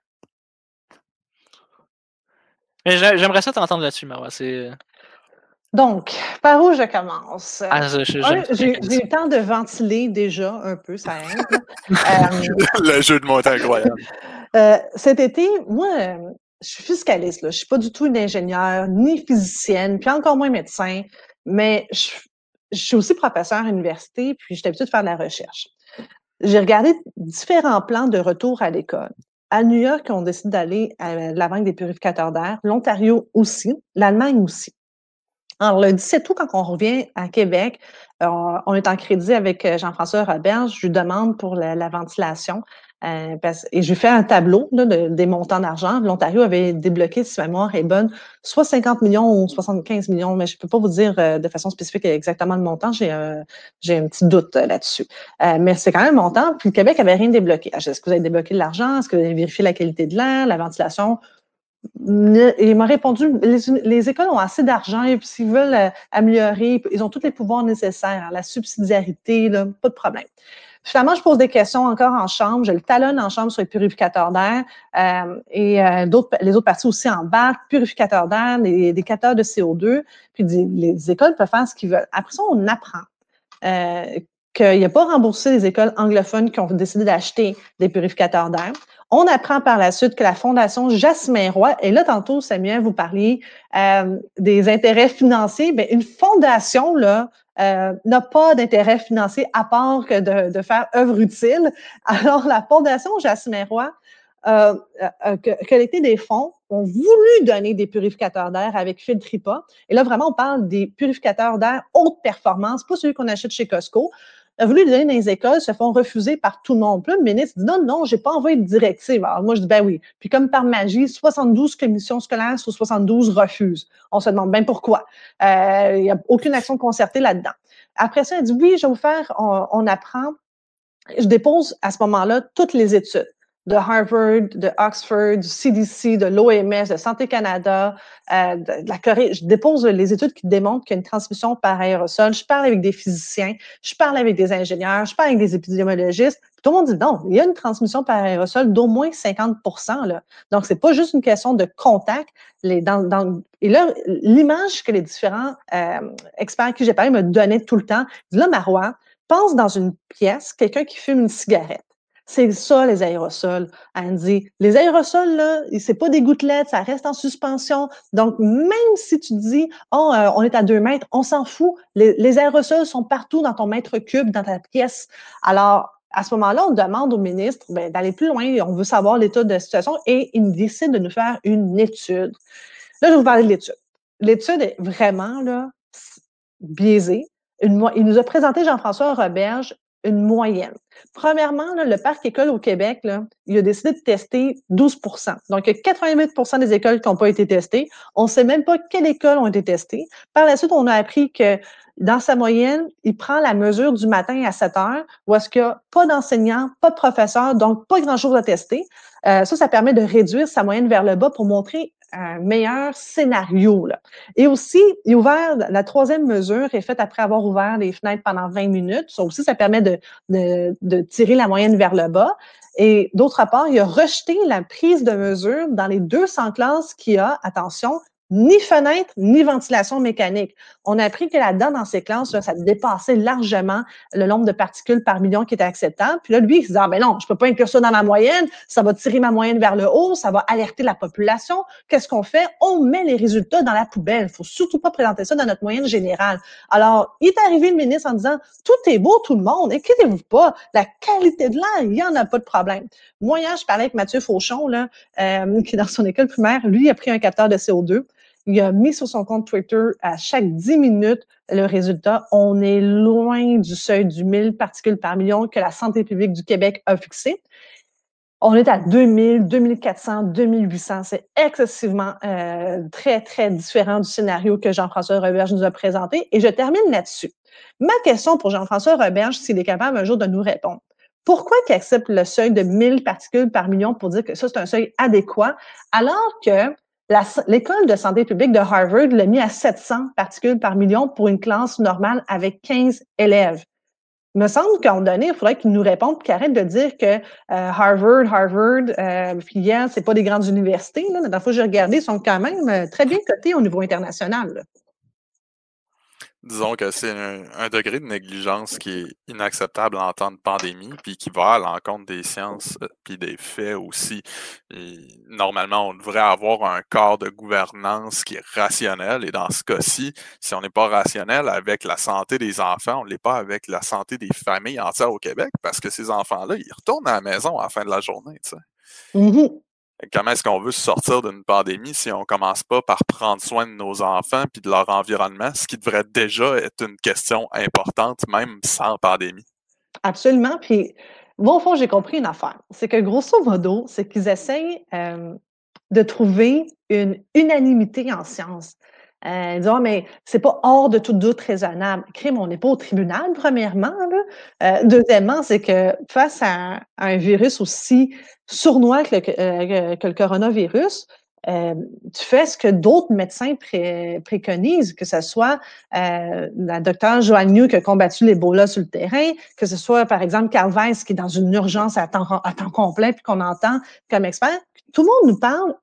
Mais j'ai- j'aimerais ça t'entendre là-dessus, Marwa. C'est. Donc, par où je commence? Ah, je- je- J'ai eu le temps de ventiler déjà un peu, ça aide. <laughs> Euh, Le jeu de mots est incroyable. Euh, cet été, moi, euh, je suis fiscaliste. Là. Je suis pas du tout une ingénieure, ni physicienne, puis encore moins médecin, mais je, je suis aussi professeur à l'université, puis j'ai l'habitude de faire de la recherche. J'ai regardé différents plans de retour à l'école. À New York, on décide d'aller à la banque des purificateurs d'air, l'Ontario aussi, l'Allemagne aussi. Alors, le 17 août, quand on revient à Québec, euh, on est en crédit avec euh, Jean-François Robert. Je lui demande pour la, la ventilation. Euh, parce- et je lui fais un tableau là, de- des montants d'argent. L'Ontario avait débloqué, si ma mémoire est bonne, soit 50 millions ou 75 millions, mais je ne peux pas vous dire euh, de façon spécifique exactement le montant. J'ai euh, j'ai un petit doute euh, là-dessus. Mais c'est quand même un montant. Puis le Québec avait rien débloqué. Ah, Est-ce que vous avez débloqué de l'argent? Est-ce que vous avez vérifié la qualité de l'air, la ventilation? Il m'a répondu, les, les écoles ont assez d'argent et puis s'ils veulent améliorer, ils ont tous les pouvoirs nécessaires, hein, la subsidiarité, là, pas de problème. Finalement, je pose des questions encore en chambre, je le talonne en chambre sur les purificateurs d'air euh, et euh, d'autres, les autres parties aussi en bac, purificateurs d'air, des, des capteurs de CO2, puis des- les écoles peuvent faire ce qu'ils veulent. Après ça, on apprend euh, qu'il n'y a pas remboursé les écoles anglophones qui ont décidé d'acheter des purificateurs d'air. On apprend par la suite que la Fondation Jasmin Roy, et là, tantôt, Samuel, vous parliez euh, des intérêts financiers, bien, une fondation, là, euh, n'a pas d'intérêt financier à part que de, de faire œuvre utile. <laughs> Alors, la Fondation Jasmin Roy euh, a collecté des fonds, ont voulu donner des purificateurs d'air avec fil tripa. Et là, vraiment, on parle des purificateurs d'air haute performance, pas celui qu'on achète chez Costco a voulu les donner dans les écoles, se font refuser par tout le monde. Puis le ministre dit non, non, j'ai pas envoyé de directive. Alors moi, je dis ben oui. Puis comme par magie, 72 commissions scolaires sur 72 refusent. On se demande bien pourquoi. Euh, Il n'y a aucune action concertée là-dedans. Après ça, elle dit oui, je vais vous faire, on, on apprend. Je dépose à ce moment-là toutes les études de Harvard, de Oxford, du CDC, de l'OMS, de Santé Canada, euh, de, la Corée. Je dépose les études qui démontrent qu'il y a une transmission par aérosol. Je parle avec des physiciens, je parle avec des ingénieurs, je parle avec des épidémiologistes. Tout le monde dit non, il y a une transmission par aérosol d'au moins 50% là. Donc, c'est pas juste une question de contact. Les, dans, dans, et là, l'image que les différents euh, experts qui j'ai parlé me donnaient tout le temps, là, Marois, pense dans une pièce, quelqu'un qui fume une cigarette. C'est ça, les aérosols. Dit, les aérosols, là, c'est pas des gouttelettes, ça reste en suspension. Donc, même si tu dis, oh, euh, on est à deux mètres, on s'en fout. Les, aérosols sont partout dans ton mètre cube, dans ta pièce. Alors, à ce moment-là, on demande au ministre ben, d'aller plus loin. On veut savoir l'état de la situation et il décide de nous faire une étude. Là, je vais vous parler de l'étude. L'étude est vraiment là, biaisée. Il nous a présenté Jean-François Roberge une moyenne. Premièrement, le parc école au Québec, là, il a décidé de tester 12% Donc, il y a 88% des écoles qui n'ont pas été testées. On ne sait même pas quelles écoles ont été testées. Par la suite, on a appris que dans sa moyenne, il prend la mesure du matin à 7 heures, où est-ce qu'il n'y a pas d'enseignants, pas de professeurs, donc pas grand-chose à tester. Euh, ça, ça permet de réduire sa moyenne vers le bas pour montrer un meilleur scénario. Là. Et aussi, il a ouvert, la troisième mesure est faite après avoir ouvert les fenêtres pendant 20 minutes. Ça aussi, ça permet de, de, de tirer la moyenne vers le bas. Et d'autre part, il a rejeté la prise de mesure dans les 200 classes qui a, attention, ni fenêtre, ni ventilation mécanique. On a appris que là-dedans, dans ces classes, ça dépassait largement le nombre de particules par million qui était acceptable. Puis là, lui, il se dit, ah, non, je peux pas inclure ça dans ma moyenne, ça va tirer ma moyenne vers le haut, ça va alerter la population. Qu'est-ce qu'on fait? On met les résultats dans la poubelle. Faut surtout pas présenter ça dans notre moyenne générale. Alors, il est arrivé le ministre en disant, tout est beau, tout le monde, inquiétez-vous pas, la qualité de l'air, il y en a pas de problème. Moi, je parlais avec Mathieu Fauchon, là, euh, qui est dans son école primaire, lui, a pris un capteur de CO2 il a mis sur son compte Twitter à chaque 10 minutes le résultat. On est loin du seuil du 1000 particules par million que la santé publique du Québec a fixé. On est à 2000, 2400, 2800. C'est excessivement euh, très, très différent du scénario que Jean-François Roberge nous a présenté. Et je termine là-dessus. Ma question pour Jean-François Roberge, s'il est capable un jour de nous répondre. Pourquoi il accepte le seuil de 1000 particules par million pour dire que ça, c'est un seuil adéquat, alors que L'école de santé publique de Harvard l'a mis à 700 particules par million pour une classe normale avec 15 élèves. Il me semble qu'à un moment donné, il faudrait qu'ils nous répondent qu'ils arrêtent de dire que euh, Harvard, Harvard, euh, Yale, c'est pas des grandes universités. Là. La que j'ai regardé, ils sont quand même euh, très bien cotés au niveau international disons que c'est un, degré de négligence qui est inacceptable en temps de pandémie, puis qui va à l'encontre des sciences, euh, puis des faits aussi. normalement, on devrait avoir un corps de gouvernance qui est rationnel, et dans ce cas-ci, si on n'est pas rationnel avec la santé des enfants, on ne l'est pas avec la santé des familles entières au Québec, parce que ces enfants-là, ils retournent à la maison à la fin de la journée. Tu sais. Mm-hmm. Comment est-ce qu'on veut sortir d'une pandémie si on commence pas par prendre soin de nos enfants puis de leur environnement, ce qui devrait déjà être une question importante, même sans pandémie? Absolument. Puis, bon, au fond, j'ai compris une affaire. C'est que grosso modo, c'est qu'ils essayent euh, de trouver une unanimité en science. Euh, disons, mais c'est pas hors de tout doute raisonnable. Crime, on n'est pas au tribunal, premièrement. Euh, deuxièmement, c'est que face à, un virus aussi sournois que le, euh, que le coronavirus, euh, tu fais ce que d'autres médecins préconisent, que ce soit euh, la docteure Joanne New qui a combattu l'Ebola sur le terrain, que ce soit, par exemple, Weiss qui est dans une urgence à temps, à temps complet puis qu'on entend comme expert. Tout le monde nous parle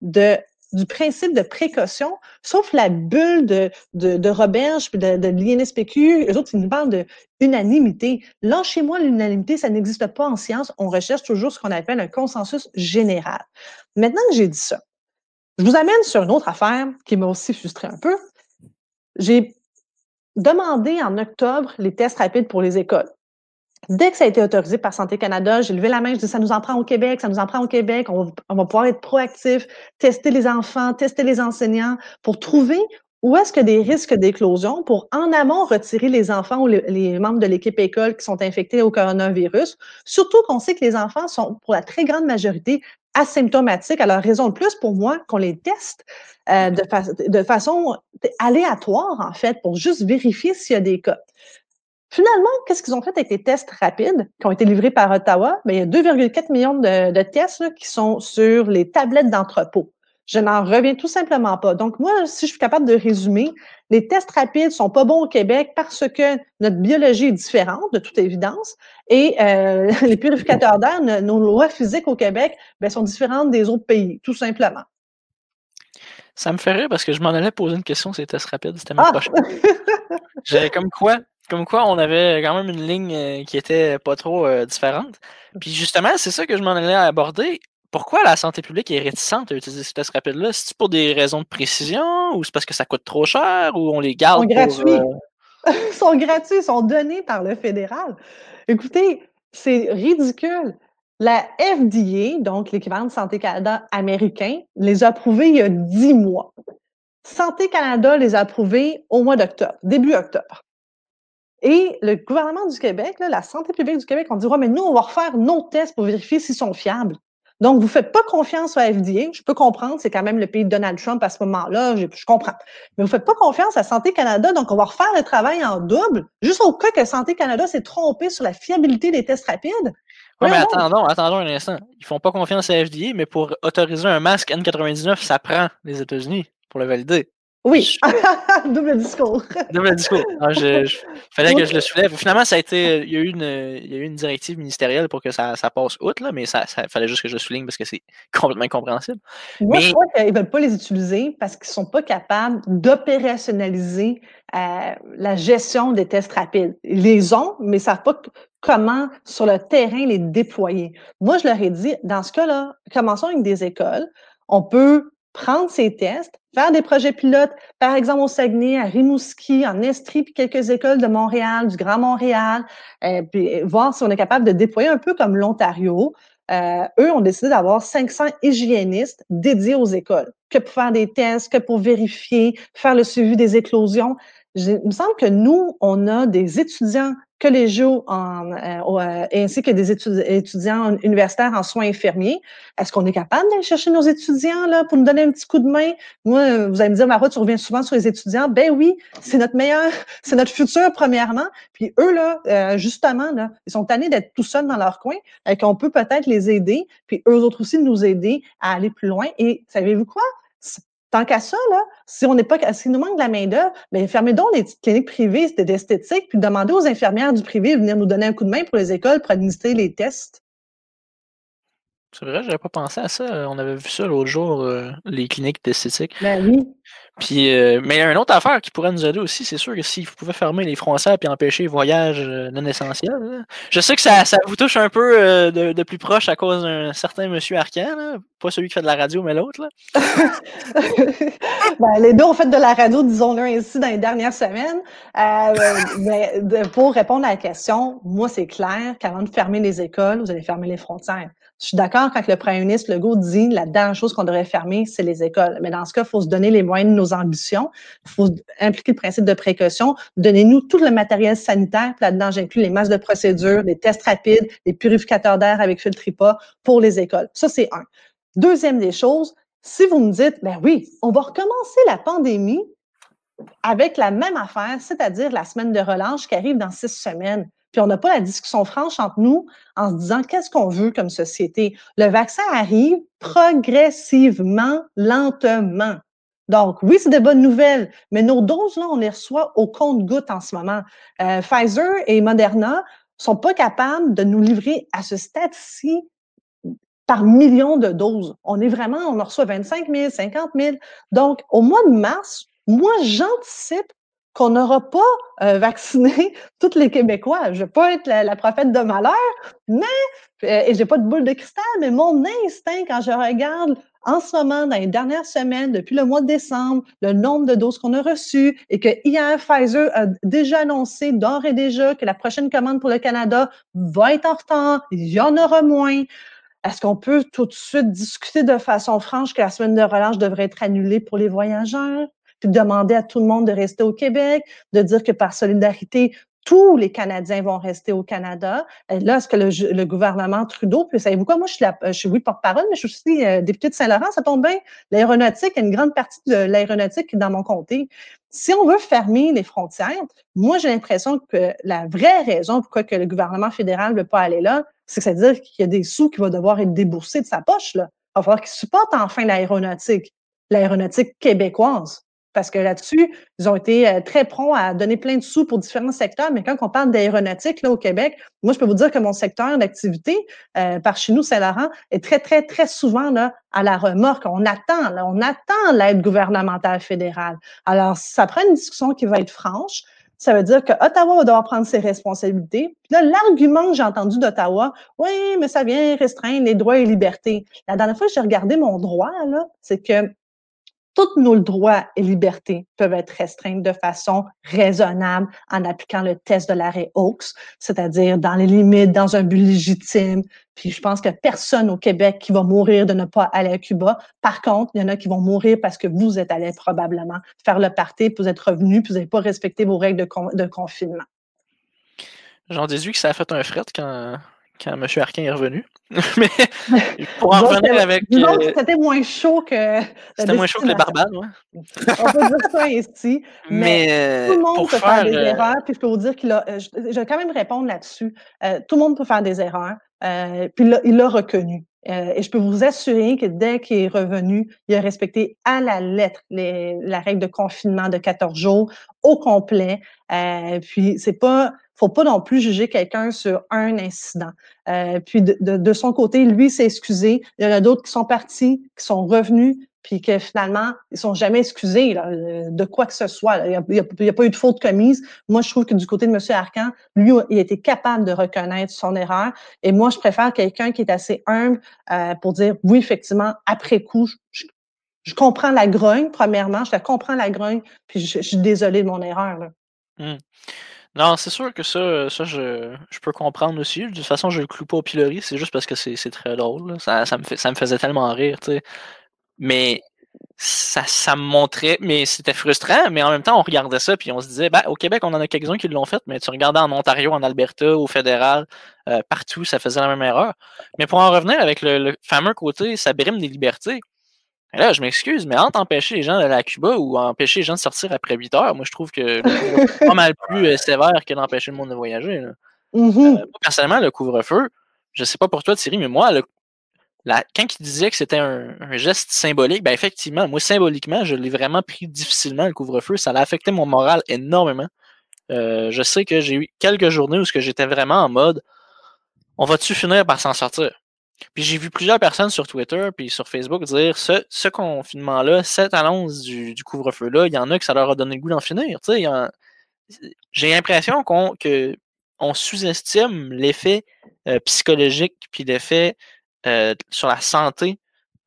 de du principe de précaution, sauf la bulle de, de, de Roberge puis de, de l'INSPQ. Eux autres, ils nous parlent de unanimité. Lâchez-moi l'unanimité, ça n'existe pas en science. On recherche toujours ce qu'on appelle un consensus général. Maintenant que j'ai dit ça, je vous amène sur une autre affaire qui m'a aussi frustré un peu. J'ai demandé en octobre les tests rapides pour les écoles. Dès que ça a été autorisé par Santé Canada, j'ai levé la main, je dis ça nous en prend au Québec, ça nous en prend au Québec, on va, pouvoir être proactif, tester les enfants, tester les enseignants pour trouver où est-ce que des risques d'éclosion pour en amont retirer les enfants ou les, membres de l'équipe école qui sont infectés au coronavirus, surtout qu'on sait que les enfants sont pour la très grande majorité asymptomatiques. Alors, raison de plus pour moi qu'on les teste euh, de, de façon aléatoire, en fait, pour juste vérifier s'il y a des cas. Finalement, qu'est-ce qu'ils ont fait avec les tests rapides qui ont été livrés par Ottawa? Bien, il y a 2,4 millions de, tests qui sont sur les tablettes d'entrepôt. Je n'en reviens tout simplement pas. Donc, moi, si je suis capable de résumer, les tests rapides sont pas bons au Québec parce que notre biologie est différente, de toute évidence, et euh, <laughs> les purificateurs d'air, nos lois physiques au Québec, bien, sont différentes des autres pays, tout simplement. Ça me ferait parce que je m'en allais poser une question sur les tests rapides, c'était ma ah! <laughs> J'avais comme quoi, comme quoi, on avait quand même une ligne euh, qui était pas trop euh, différente. Puis justement, c'est ça que je m'en allais aborder. Pourquoi la santé publique est réticente à utiliser ces tests rapides-là? C'est pour des raisons de précision ou c'est parce que ça coûte trop cher ou on les garde? Ils sont gratuits. Euh, <laughs> ils sont gratuits, ils sont donnés par le fédéral. Écoutez, c'est ridicule. La FDA, donc l'équivalent de Santé Canada américain, les a approuvés il y a dix mois. Santé Canada les a approuvés au mois d'octobre, début octobre. Et le gouvernement du Québec, la santé publique du Québec, on dit, mais nous, on va refaire nos tests pour vérifier s'ils sont fiables. Donc, vous ne faites pas confiance au FDA. Je peux comprendre, c'est quand même le pays de Donald Trump à ce moment-là, je, comprends. Mais vous ne faites pas confiance à Santé Canada, donc on va refaire le travail en double, juste au cas que Santé Canada s'est trompé sur la fiabilité des tests rapides. Oui, mais attendons, attendons un instant. Ils font pas confiance à FDA, mais pour autoriser un masque N99, ça prend les États-Unis pour le valider. Oui, <laughs> double discours. <laughs> double discours. Ah, je, fallait que je le soulève. Finalement, ça a été, il y a eu une, il y a eu une directive ministérielle pour que ça, ça passe outre, là, mais ça, ça fallait juste que je le souligne parce que c'est <laughs> complètement incompréhensible. Moi, je crois qu'ils ne veulent pas les utiliser parce qu'ils ne sont pas capables d'opérationnaliser euh, la gestion des tests rapides. Ils les ont, mais ils ne savent pas comment, sur le terrain, les déployer. Moi, je leur ai dit, dans ce cas-là, commençons avec des écoles. On peut prendre ces tests, faire des projets pilotes, par exemple au Saguenay, à Rimouski, en Estrie, puis quelques écoles de Montréal, du Grand Montréal, euh, puis voir si on est capable de déployer un peu comme l'Ontario. Euh, eux ont décidé d'avoir 500 hygiénistes dédiés aux écoles, que pour faire des tests, que pour vérifier, faire le suivi des éclosions. Il me semble que nous, on a des étudiants collégiaux en, euh, euh, ainsi que des étudiants universitaires en soins infirmiers. Est-ce qu'on est capable d'aller chercher nos étudiants là, pour nous donner un petit coup de main? Moi, vous allez me dire, Marois, tu reviens souvent sur les étudiants. Ben oui, c'est notre meilleur, <laughs> c'est notre futur, premièrement. Puis eux, là, euh, justement, là, ils sont tannés d'être tout seuls dans leur coin, et qu'on peut peut-être les aider, puis eux autres aussi nous aider à aller plus loin. Et savez-vous quoi? Tant qu'à ça, là, si on n'est pas, s'il nous manque de la main-d'œuvre, bien, fermez donc les cliniques privées d'esthétique, puis demandez aux infirmières du privé de venir nous donner un coup de main pour les écoles pour administrer les tests. C'est vrai, j'avais pas pensé à ça. On avait vu ça l'autre jour, euh, les cliniques d'esthétique. Ben oui. Puis, euh, mais une autre affaire qui pourrait nous aider aussi, c'est sûr que si vous pouvez fermer les frontières et empêcher les voyages euh, non essentiels, je sais que ça, vous touche un peu euh, de, plus proche à cause d'un certain monsieur Arcan, pas celui qui fait de la radio, mais l'autre. <laughs> ben, les deux ont fait de la radio, disons-le ainsi, dans les dernières semaines. mais pour répondre à la question, moi, c'est clair qu'avant de fermer les écoles, vous allez fermer les frontières. Je suis d'accord quand le premier ministre Legault dit la dernière chose qu'on devrait fermer, c'est les écoles. Mais dans ce cas, il faut se donner les moyens de nos ambitions. Il faut impliquer le principe de précaution. Donnez-nous tout le matériel sanitaire. Là-dedans, j'inclus les masses de procédures, les tests rapides, les purificateurs d'air avec filtre pour les écoles. Ça, c'est un. Deuxième des choses, si vous me dites, ben oui, on va recommencer la pandémie avec la même affaire, c'est-à-dire la semaine de relâche qui arrive dans six semaines puis on n'a pas la discussion franche entre nous en se disant qu'est-ce qu'on veut comme société? Le vaccin arrive progressivement, lentement. Donc, oui, c'est des bonnes nouvelles, mais nos doses, là, on les reçoit au compte-goutte en ce moment. Euh, Pfizer et Moderna sont pas capables de nous livrer à ce stade-ci par millions de doses. On est vraiment, on en reçoit 25 000, 50 000. Donc, au mois de mars, moi, j'anticipe qu'on n'aura pas euh, vacciné <laughs> tous les Québécois. Je ne vais pas être la, prophète de malheur, mais, euh, et j'ai pas de boule de cristal, mais mon instinct, quand je regarde en ce moment, dans les dernières semaines, depuis le mois de décembre, le nombre de doses qu'on a reçues et que hier, Pfizer a déjà annoncé d'ores et déjà que la prochaine commande pour le Canada va être en retard, il y en aura moins. Est-ce qu'on peut tout de suite discuter de façon franche que la semaine de relâche devrait être annulée pour les voyageurs? Puis demander à tout le monde de rester au Québec, de dire que par solidarité, tous les Canadiens vont rester au Canada. Là, est-ce que le, gouvernement Trudeau, puis savez-vous quoi, moi, je suis, la, je suis oui porte-parole, mais je suis aussi euh, députée de Saint-Laurent, ça tombe bien. L'aéronautique, il y a une grande partie de l'aéronautique dans mon comté. Si on veut fermer les frontières, moi, j'ai l'impression que la vraie raison pourquoi que le gouvernement fédéral ne veut pas aller là, c'est que ça veut dire qu'il y a des sous qui vont devoir être déboursés de sa poche. Là. Il va falloir qu'il supporte enfin l'aéronautique, l'aéronautique québécoise. Parce que là-dessus, ils ont été euh, très prompts à donner plein de sous pour différents secteurs. Mais quand on parle d'aéronautique là au Québec, moi, je peux vous dire que mon secteur d'activité, euh, par chez nous, Saint-Laurent, est très, très, très souvent là, à la remorque. On attend, là, on attend l'aide gouvernementale fédérale. Alors, ça prend une discussion qui va être franche. Ça veut dire que Ottawa va devoir prendre ses responsabilités. Puis là, l'argument que j'ai entendu d'Ottawa, oui, mais ça vient restreindre les droits et libertés. La dernière fois que j'ai regardé mon droit, là, c'est que tous nos droits et libertés peuvent être restreints de façon raisonnable en appliquant le test de l'arrêt Oaks, c'est-à-dire dans les limites, dans un but légitime. Puis je pense que personne au Québec qui va mourir de ne pas aller à Cuba. Par contre, il y en a qui vont mourir parce que vous êtes allés probablement faire le party, puis vous êtes revenu, puis vous n'avez pas respecté vos règles de, de confinement. J'en déduis que ça a fait un fret quand, quand M. Arquin est revenu. <laughs> Mais pour en revenir avec. Euh, c'était moins chaud que. C'était moins chaud que les barbares, oui. On peut dire ça ainsi. <laughs> Mais, euh, tout le monde peut faire, des euh, erreurs. Puis je peux vous dire qu'il a. Je, vais quand même répondre là-dessus. tout le monde peut faire des erreurs. puis il l'a reconnu. Euh, et je peux vous assurer que dès qu'il est revenu, il a respecté à la lettre la règle de confinement de 14 jours au complet. Euh, puis c'est pas, faut pas non plus juger quelqu'un sur un incident. Euh, puis de, son côté, lui s'est excusé. Il y en a d'autres qui sont partis, qui sont revenus, puis que finalement, ils sont jamais excusés là, de quoi que ce soit. Il n'y a, pas eu de faute commise. Moi, je trouve que du côté de M. Arcan, lui, il a été capable de reconnaître son erreur. Et moi, je préfère quelqu'un qui est assez humble euh, pour dire, oui, effectivement, après coup, je, comprends la grogne, premièrement, je la comprends la grogne, puis je, suis désolé de mon erreur. Là. Mmh. Non, c'est sûr que ça, ça je, je, peux comprendre aussi. De toute façon, je le cloue pas au pilori, c'est juste parce que c'est très drôle. Ça, ça, me ça me faisait tellement rire, tu sais. Mais ça, ça me montrait, mais c'était frustrant, mais en même temps, on regardait ça, puis on se disait, bah, au Québec, on en a quelques-uns qui l'ont fait, mais tu regardais en Ontario, en Alberta, au fédéral, euh, partout, ça faisait la même erreur. Mais pour en revenir avec le, le fameux côté, ça brime des libertés. Et là, je m'excuse, mais entre empêcher les gens d'aller à Cuba ou empêcher les gens de sortir après 8 heures, moi, je trouve que c'est <laughs> pas mal plus euh, sévère que d'empêcher le monde de voyager. Là. Mm -hmm. euh, personnellement, le couvre-feu, je sais pas pour toi, Thierry, mais moi, le, quand il disait que c'était un, geste symbolique, ben effectivement, moi, symboliquement, je l'ai vraiment pris difficilement, le couvre-feu. Ça a affecté mon moral énormément. Euh, je sais que j'ai eu quelques journées où j'étais vraiment en mode on va-tu finir par s'en sortir? Puis j'ai vu plusieurs personnes sur Twitter puis sur Facebook dire ce, confinement-là, cette annonce du, couvre-feu-là, il y en a que ça leur a donné le goût d'en finir. J'ai l'impression qu'on sous-estime l'effet euh, psychologique puis l'effet euh, sur la santé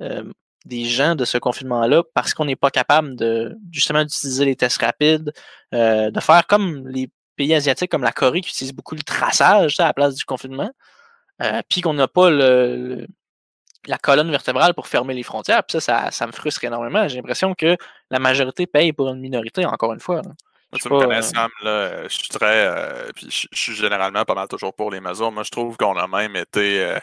euh, des gens de ce confinement-là parce qu'on n'est pas capable de justement d'utiliser les tests rapides, euh, de faire comme les pays asiatiques comme la Corée qui utilisent beaucoup le traçage à la place du confinement, puis qu'on n'a pas le, le, la colonne vertébrale pour fermer les frontières. Puis ça, ça, ça me frustre énormément. J'ai l'impression que la majorité paye pour une minorité, encore une fois. Là. Moi, tu me connais, Sam, là, je suis très. Euh, puis je, je, suis généralement pas mal toujours pour les mesures. Moi, je trouve qu'on a même été. Euh,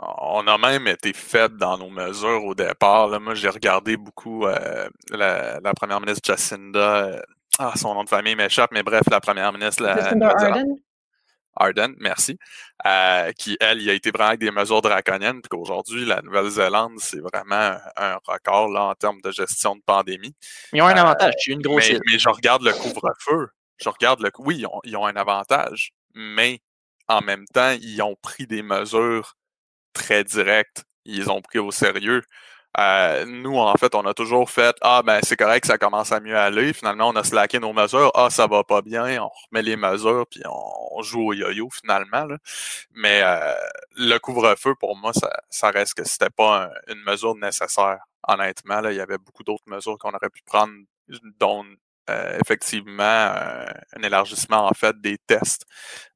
on a même été fait dans nos mesures au départ. Là. Moi, j'ai regardé beaucoup euh, la, la, première ministre Jacinda. Euh, ah, son nom de famille m'échappe, mais bref, la première ministre. La, Jacinda Ardern. Arden, merci, euh, qui, elle, il a été vraiment avec des mesures draconiennes, puis qu'aujourd'hui, la Nouvelle-Zélande, c'est vraiment un record là, en termes de gestion de pandémie. Ils ont un avantage, c'est une grosse mais, mais, je regarde le couvre-feu. Je regarde le. Oui, ils ont, ils ont un avantage, mais en même temps, ils ont pris des mesures très directes. Ils ont pris au sérieux. Euh, nous, en fait, on a toujours fait Ah, ben c'est correct, ça commence à mieux aller. Finalement, on a slacké nos mesures. Ah, ça va pas bien. On remet les mesures, puis on, joue au yo-yo finalement. Là. Mais euh, le couvre-feu, pour moi, ça, ça reste que c'était pas un, une mesure nécessaire. Honnêtement, là, il y avait beaucoup d'autres mesures qu'on aurait pu prendre, dont euh, effectivement euh, un élargissement en fait des tests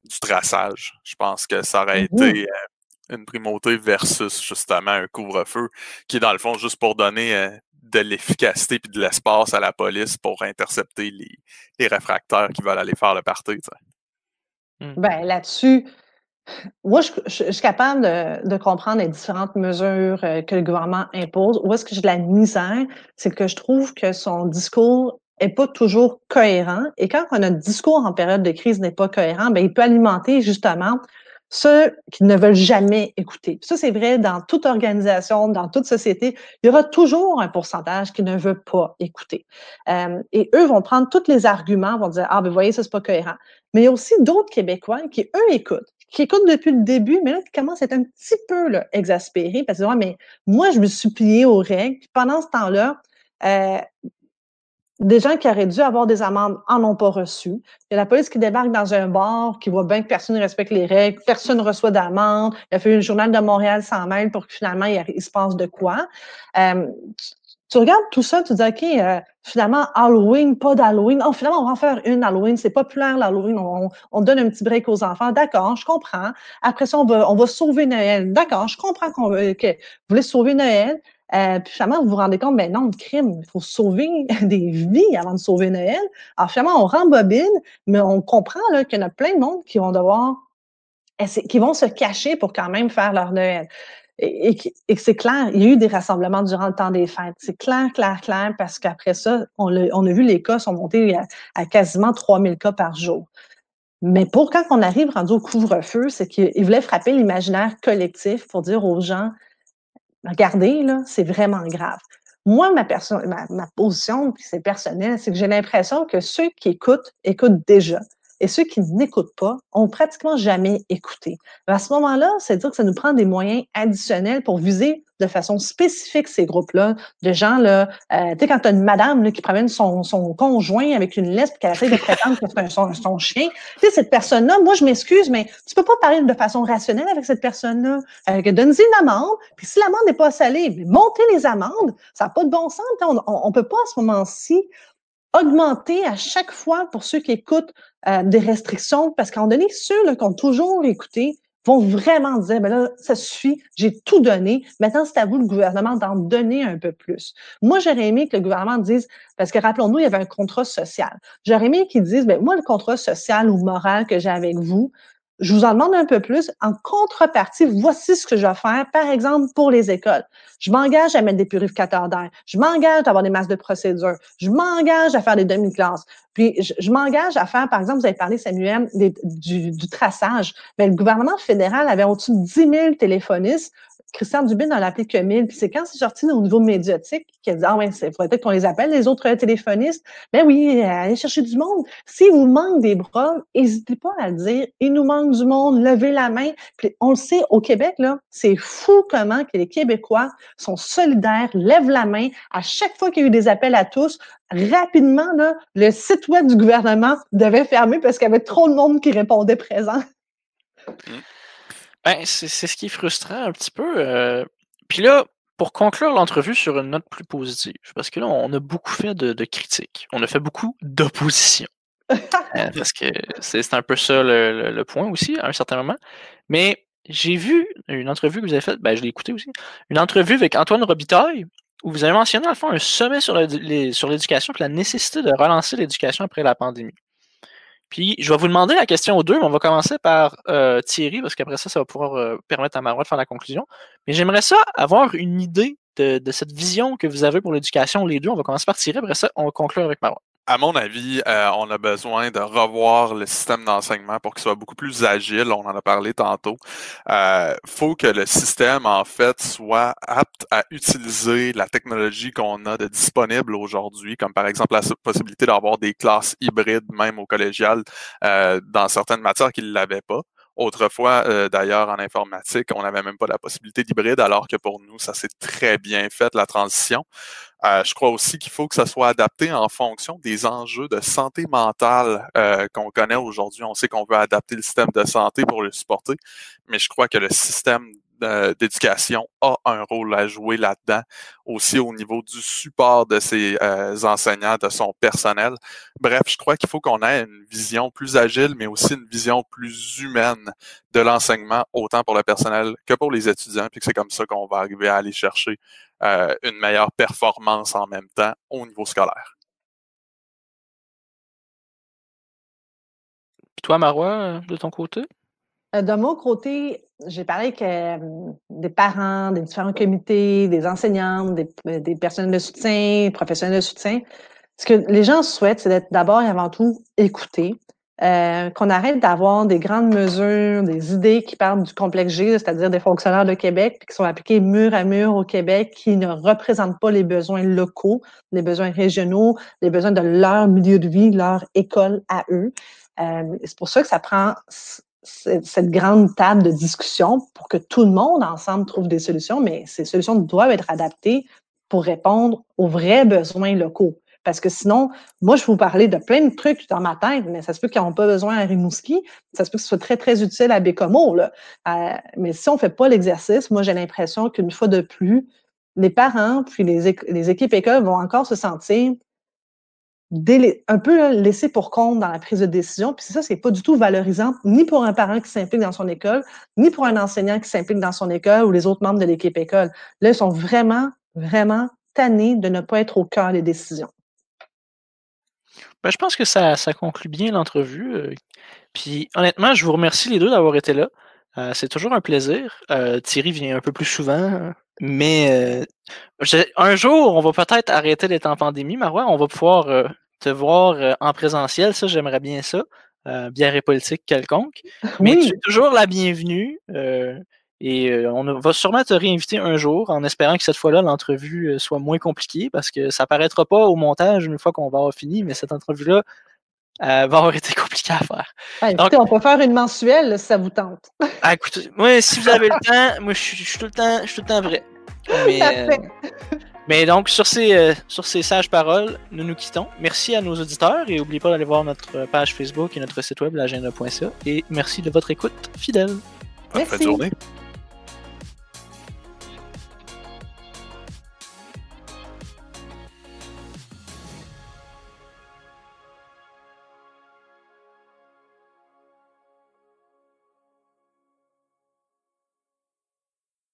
du traçage. Je pense que ça aurait mmh. été euh, une primauté versus justement un couvre-feu qui est dans le fond juste pour donner euh, de l'efficacité puis de l'espace à la police pour intercepter les, les, réfractaires qui veulent aller faire le party. Mmh. Ben là-dessus, moi, je, je, je, suis capable de, de, comprendre les différentes mesures euh, que le gouvernement impose. Où est-ce que j'ai de la misère? C'est que je trouve que son discours est pas toujours cohérent. Et quand on a un discours en période de crise n'est pas cohérent, ben, il peut alimenter justement ceux qui ne veulent jamais écouter. Ça, c'est vrai dans toute organisation, dans toute société. Il y aura toujours un pourcentage qui ne veut pas écouter. Euh, et eux vont prendre tous les arguments, vont dire, ah, ben, voyez, ça, c'est pas cohérent. Mais il y a aussi d'autres Québécois qui, eux, écoutent qui écoutent depuis le début, mais là, qui commencent à être un petit peu là, exaspérés parce que, ouais, mais moi, je me suis plié aux règles. Puis pendant ce temps-là, euh, des gens qui auraient dû avoir des amendes en ont pas reçu. Il y a la police qui débarque dans un bar, qui voit bien que personne ne respecte les règles, personne ne reçoit d'amende. Il a fait le journal de Montréal sans mail pour que finalement il, se passe de quoi. Euh, tu, tu, regardes tout ça, tu dis OK, euh, finalement Halloween, pas d'Halloween. Oh, finalement on va en faire une Halloween, c'est populaire l'Halloween, on, on, donne un petit break aux enfants. D'accord, je comprends. Après ça on va on va sauver Noël. D'accord, je comprends qu'on veut que vous voulez sauver Noël. Euh, puis finalement, vous vous rendez compte, ben non, de crime, il faut sauver <laughs> des vies avant de sauver Noël. Alors finalement, on rembobine, mais on comprend qu'il y en a plein de monde qui vont devoir, qui vont se cacher pour quand même faire leur Noël. Et, et, et c'est clair, il y a eu des rassemblements durant le temps des fêtes. C'est clair, clair, clair, parce qu'après ça, on a, vu les cas sont montés à, à quasiment 3000 cas par jour. Mais pour quand on arrive rendu au couvre-feu, c'est qu'il voulait frapper l'imaginaire collectif pour dire aux gens, regardez, là, c'est vraiment grave. Moi, ma, position, puis c'est personnel, c'est que j'ai l'impression que ceux qui écoutent, écoutent déjà. Et ceux qui n'écoutent pas ont pratiquement jamais écouté. À ce moment-là, c'est-à-dire que ça nous prend des moyens additionnels pour viser de façon spécifique ces groupes-là, de gens, là, euh, tu sais, quand tu as une madame là, qui promène son, son conjoint avec une liste qu'elle essaie de prétendre que c'est son, son, chien, tu sais, cette personne-là, moi, je m'excuse, mais tu peux pas parler de façon rationnelle avec cette personne-là. Euh, Donne-y une amende, puis si l'amende n'est pas salée, montez les amendes, ça n'a pas de bon sens. On ne peut pas à ce moment-ci augmenter à chaque fois pour ceux qui écoutent euh, des restrictions, parce moment donné, ceux là, qui ont toujours écouté vont vraiment dire, ben là, ça suffit, j'ai tout donné. Maintenant, c'est à vous, le gouvernement, d'en donner un peu plus. Moi, j'aurais aimé que le gouvernement dise, parce que rappelons-nous, il y avait un contrat social. J'aurais aimé qu'ils disent, ben moi, le contrat social ou moral que j'ai avec vous, je vous en demande un peu plus. En contrepartie, voici ce que je vais faire, par exemple, pour les écoles. Je m'engage à mettre des purificateurs d'air. Je m'engage à avoir des masses de procédures. Je m'engage à faire des demi-classes. Puis, je, m'engage à faire, par exemple, vous avez parlé, Samuel, du, du, traçage. Mais le gouvernement fédéral avait au-dessus de 10 000 téléphonistes Christian Dubin en a appelé que 1000. Puis c'est quand c'est sorti au niveau médiatique qu'il a dit Ah ouais, il faudrait peut-être qu'on les appelle, les autres téléphonistes. Ben oui, allez chercher du monde. S'il vous manque des bras, n'hésitez pas à le dire. Il nous manque du monde, levez la main. Puis on le sait, au Québec, là, c'est fou comment que les Québécois sont solidaires, lèvent la main. À chaque fois qu'il y a eu des appels à tous, rapidement, là, le site web du gouvernement devait fermer parce qu'il y avait trop de monde qui répondait présent. Mmh. Ben, c'est ce qui est frustrant un petit peu. Euh, puis là, pour conclure l'entrevue sur une note plus positive, parce que là, on a beaucoup fait de, critiques. On a fait beaucoup d'opposition. <laughs> Euh, parce que c'est un peu ça le, point aussi, à un certain moment. Mais j'ai vu une entrevue que vous avez faite, ben, je l'ai écouté aussi, une entrevue avec Antoine Robitaille, où vous avez mentionné, à le fond, un sommet sur l'éducation et la nécessité de relancer l'éducation après la pandémie. Puis, je vais vous demander la question aux deux, mais on va commencer par euh, Thierry, parce qu'après ça, ça va pouvoir euh, permettre à Marois de faire la conclusion. Mais j'aimerais ça avoir une idée de, de, cette vision que vous avez pour l'éducation, les deux. On va commencer par Thierry, après ça, on va conclure avec Marois à mon avis, euh, on a besoin de revoir le système d'enseignement pour qu'il soit beaucoup plus agile. On en a parlé tantôt. Il euh, faut que le système, en fait, soit apte à utiliser la technologie qu'on a de disponible aujourd'hui, comme par exemple la possibilité d'avoir des classes hybrides, même au collégial, euh, dans certaines matières qu'il ne l'avaient pas. Autrefois, euh, d'ailleurs, en informatique, on n'avait même pas la possibilité d'hybride, alors que pour nous, ça s'est très bien fait, la transition. Euh, je crois aussi qu'il faut que ça soit adapté en fonction des enjeux de santé mentale euh, qu'on connaît aujourd'hui. On sait qu'on veut adapter le système de santé pour le supporter, mais je crois que le système d'éducation a un rôle à jouer là-dedans, aussi au niveau du support de ses euh, enseignants, de son personnel. Bref, je crois qu'il faut qu'on ait une vision plus agile, mais aussi une vision plus humaine de l'enseignement, autant pour le personnel que pour les étudiants, puis que c'est comme ça qu'on va arriver à aller chercher euh, une meilleure performance en même temps au niveau scolaire. Toi, Marois, de ton côté? Euh, de mon côté, j'ai parlé avec euh, des parents, des différents comités, des enseignantes, des, euh, des personnels de soutien, professionnels de soutien. Ce que les gens souhaitent, c'est d'être d'abord et avant tout écoutés, qu'on arrête d'avoir des grandes mesures, des idées qui parlent du complexe G, c'est-à-dire des fonctionnaires de Québec, qui sont appliqués mur à mur au Québec, qui ne représentent pas les besoins locaux, les besoins régionaux, les besoins de leur milieu de vie, leur école à eux. c'est pour ça que ça prend cette grande table de discussion pour que tout le monde ensemble trouve des solutions, mais ces solutions doivent être adaptées pour répondre aux vrais besoins locaux. Parce que sinon, moi, je vous parlais de plein de trucs dans ma tête, mais ça se peut qu'ils n'ont pas besoin à Rimouski. Ça se peut que ce soit très, très utile à Bécomo. Là. Euh, mais si on ne fait pas l'exercice, moi, j'ai l'impression qu'une fois de plus, les parents puis les, les équipes écoles vont encore se sentir un peu laissé pour compte dans la prise de décision. Puis ça, c'est pas du tout valorisant, ni pour un parent qui s'implique dans son école, ni pour un enseignant qui s'implique dans son école ou les autres membres de l'équipe école. Là, ils sont vraiment, vraiment tannés de ne pas être au cœur des décisions. Ben, je pense que ça, ça conclut bien l'entrevue. Euh. Puis honnêtement, je vous remercie les deux d'avoir été là. Euh, c'est toujours un plaisir. Euh, Thierry vient un peu plus souvent, mais un jour, on va peut-être arrêter d'être en pandémie, Marois. On va pouvoir te voir en présentiel, ça, j'aimerais bien ça. euh, bière et politique quelconque. <laughs> Mais tu es toujours la bienvenue. Euh, et euh, on va sûrement te réinviter un jour en espérant que cette fois-là, l'entrevue soit moins compliquée parce que ça paraîtra pas au montage une fois qu'on va avoir fini, mais cette entrevue-là va avoir <laughs> été compliquée à faire. Ah, écoutez, on peut faire une mensuelle si ça vous tente. <laughs> ah, écoutez, moi, si vous avez le temps, moi, je suis tout le temps, je suis tout le temps vrai. Mais, mais donc, sur ces, euh, sur ces sages paroles, nous nous quittons. Merci à nos auditeurs et n'oubliez pas d'aller voir notre page Facebook et notre site web, l'agenda.ca. Et merci de votre écoute fidèle. Bonne journée.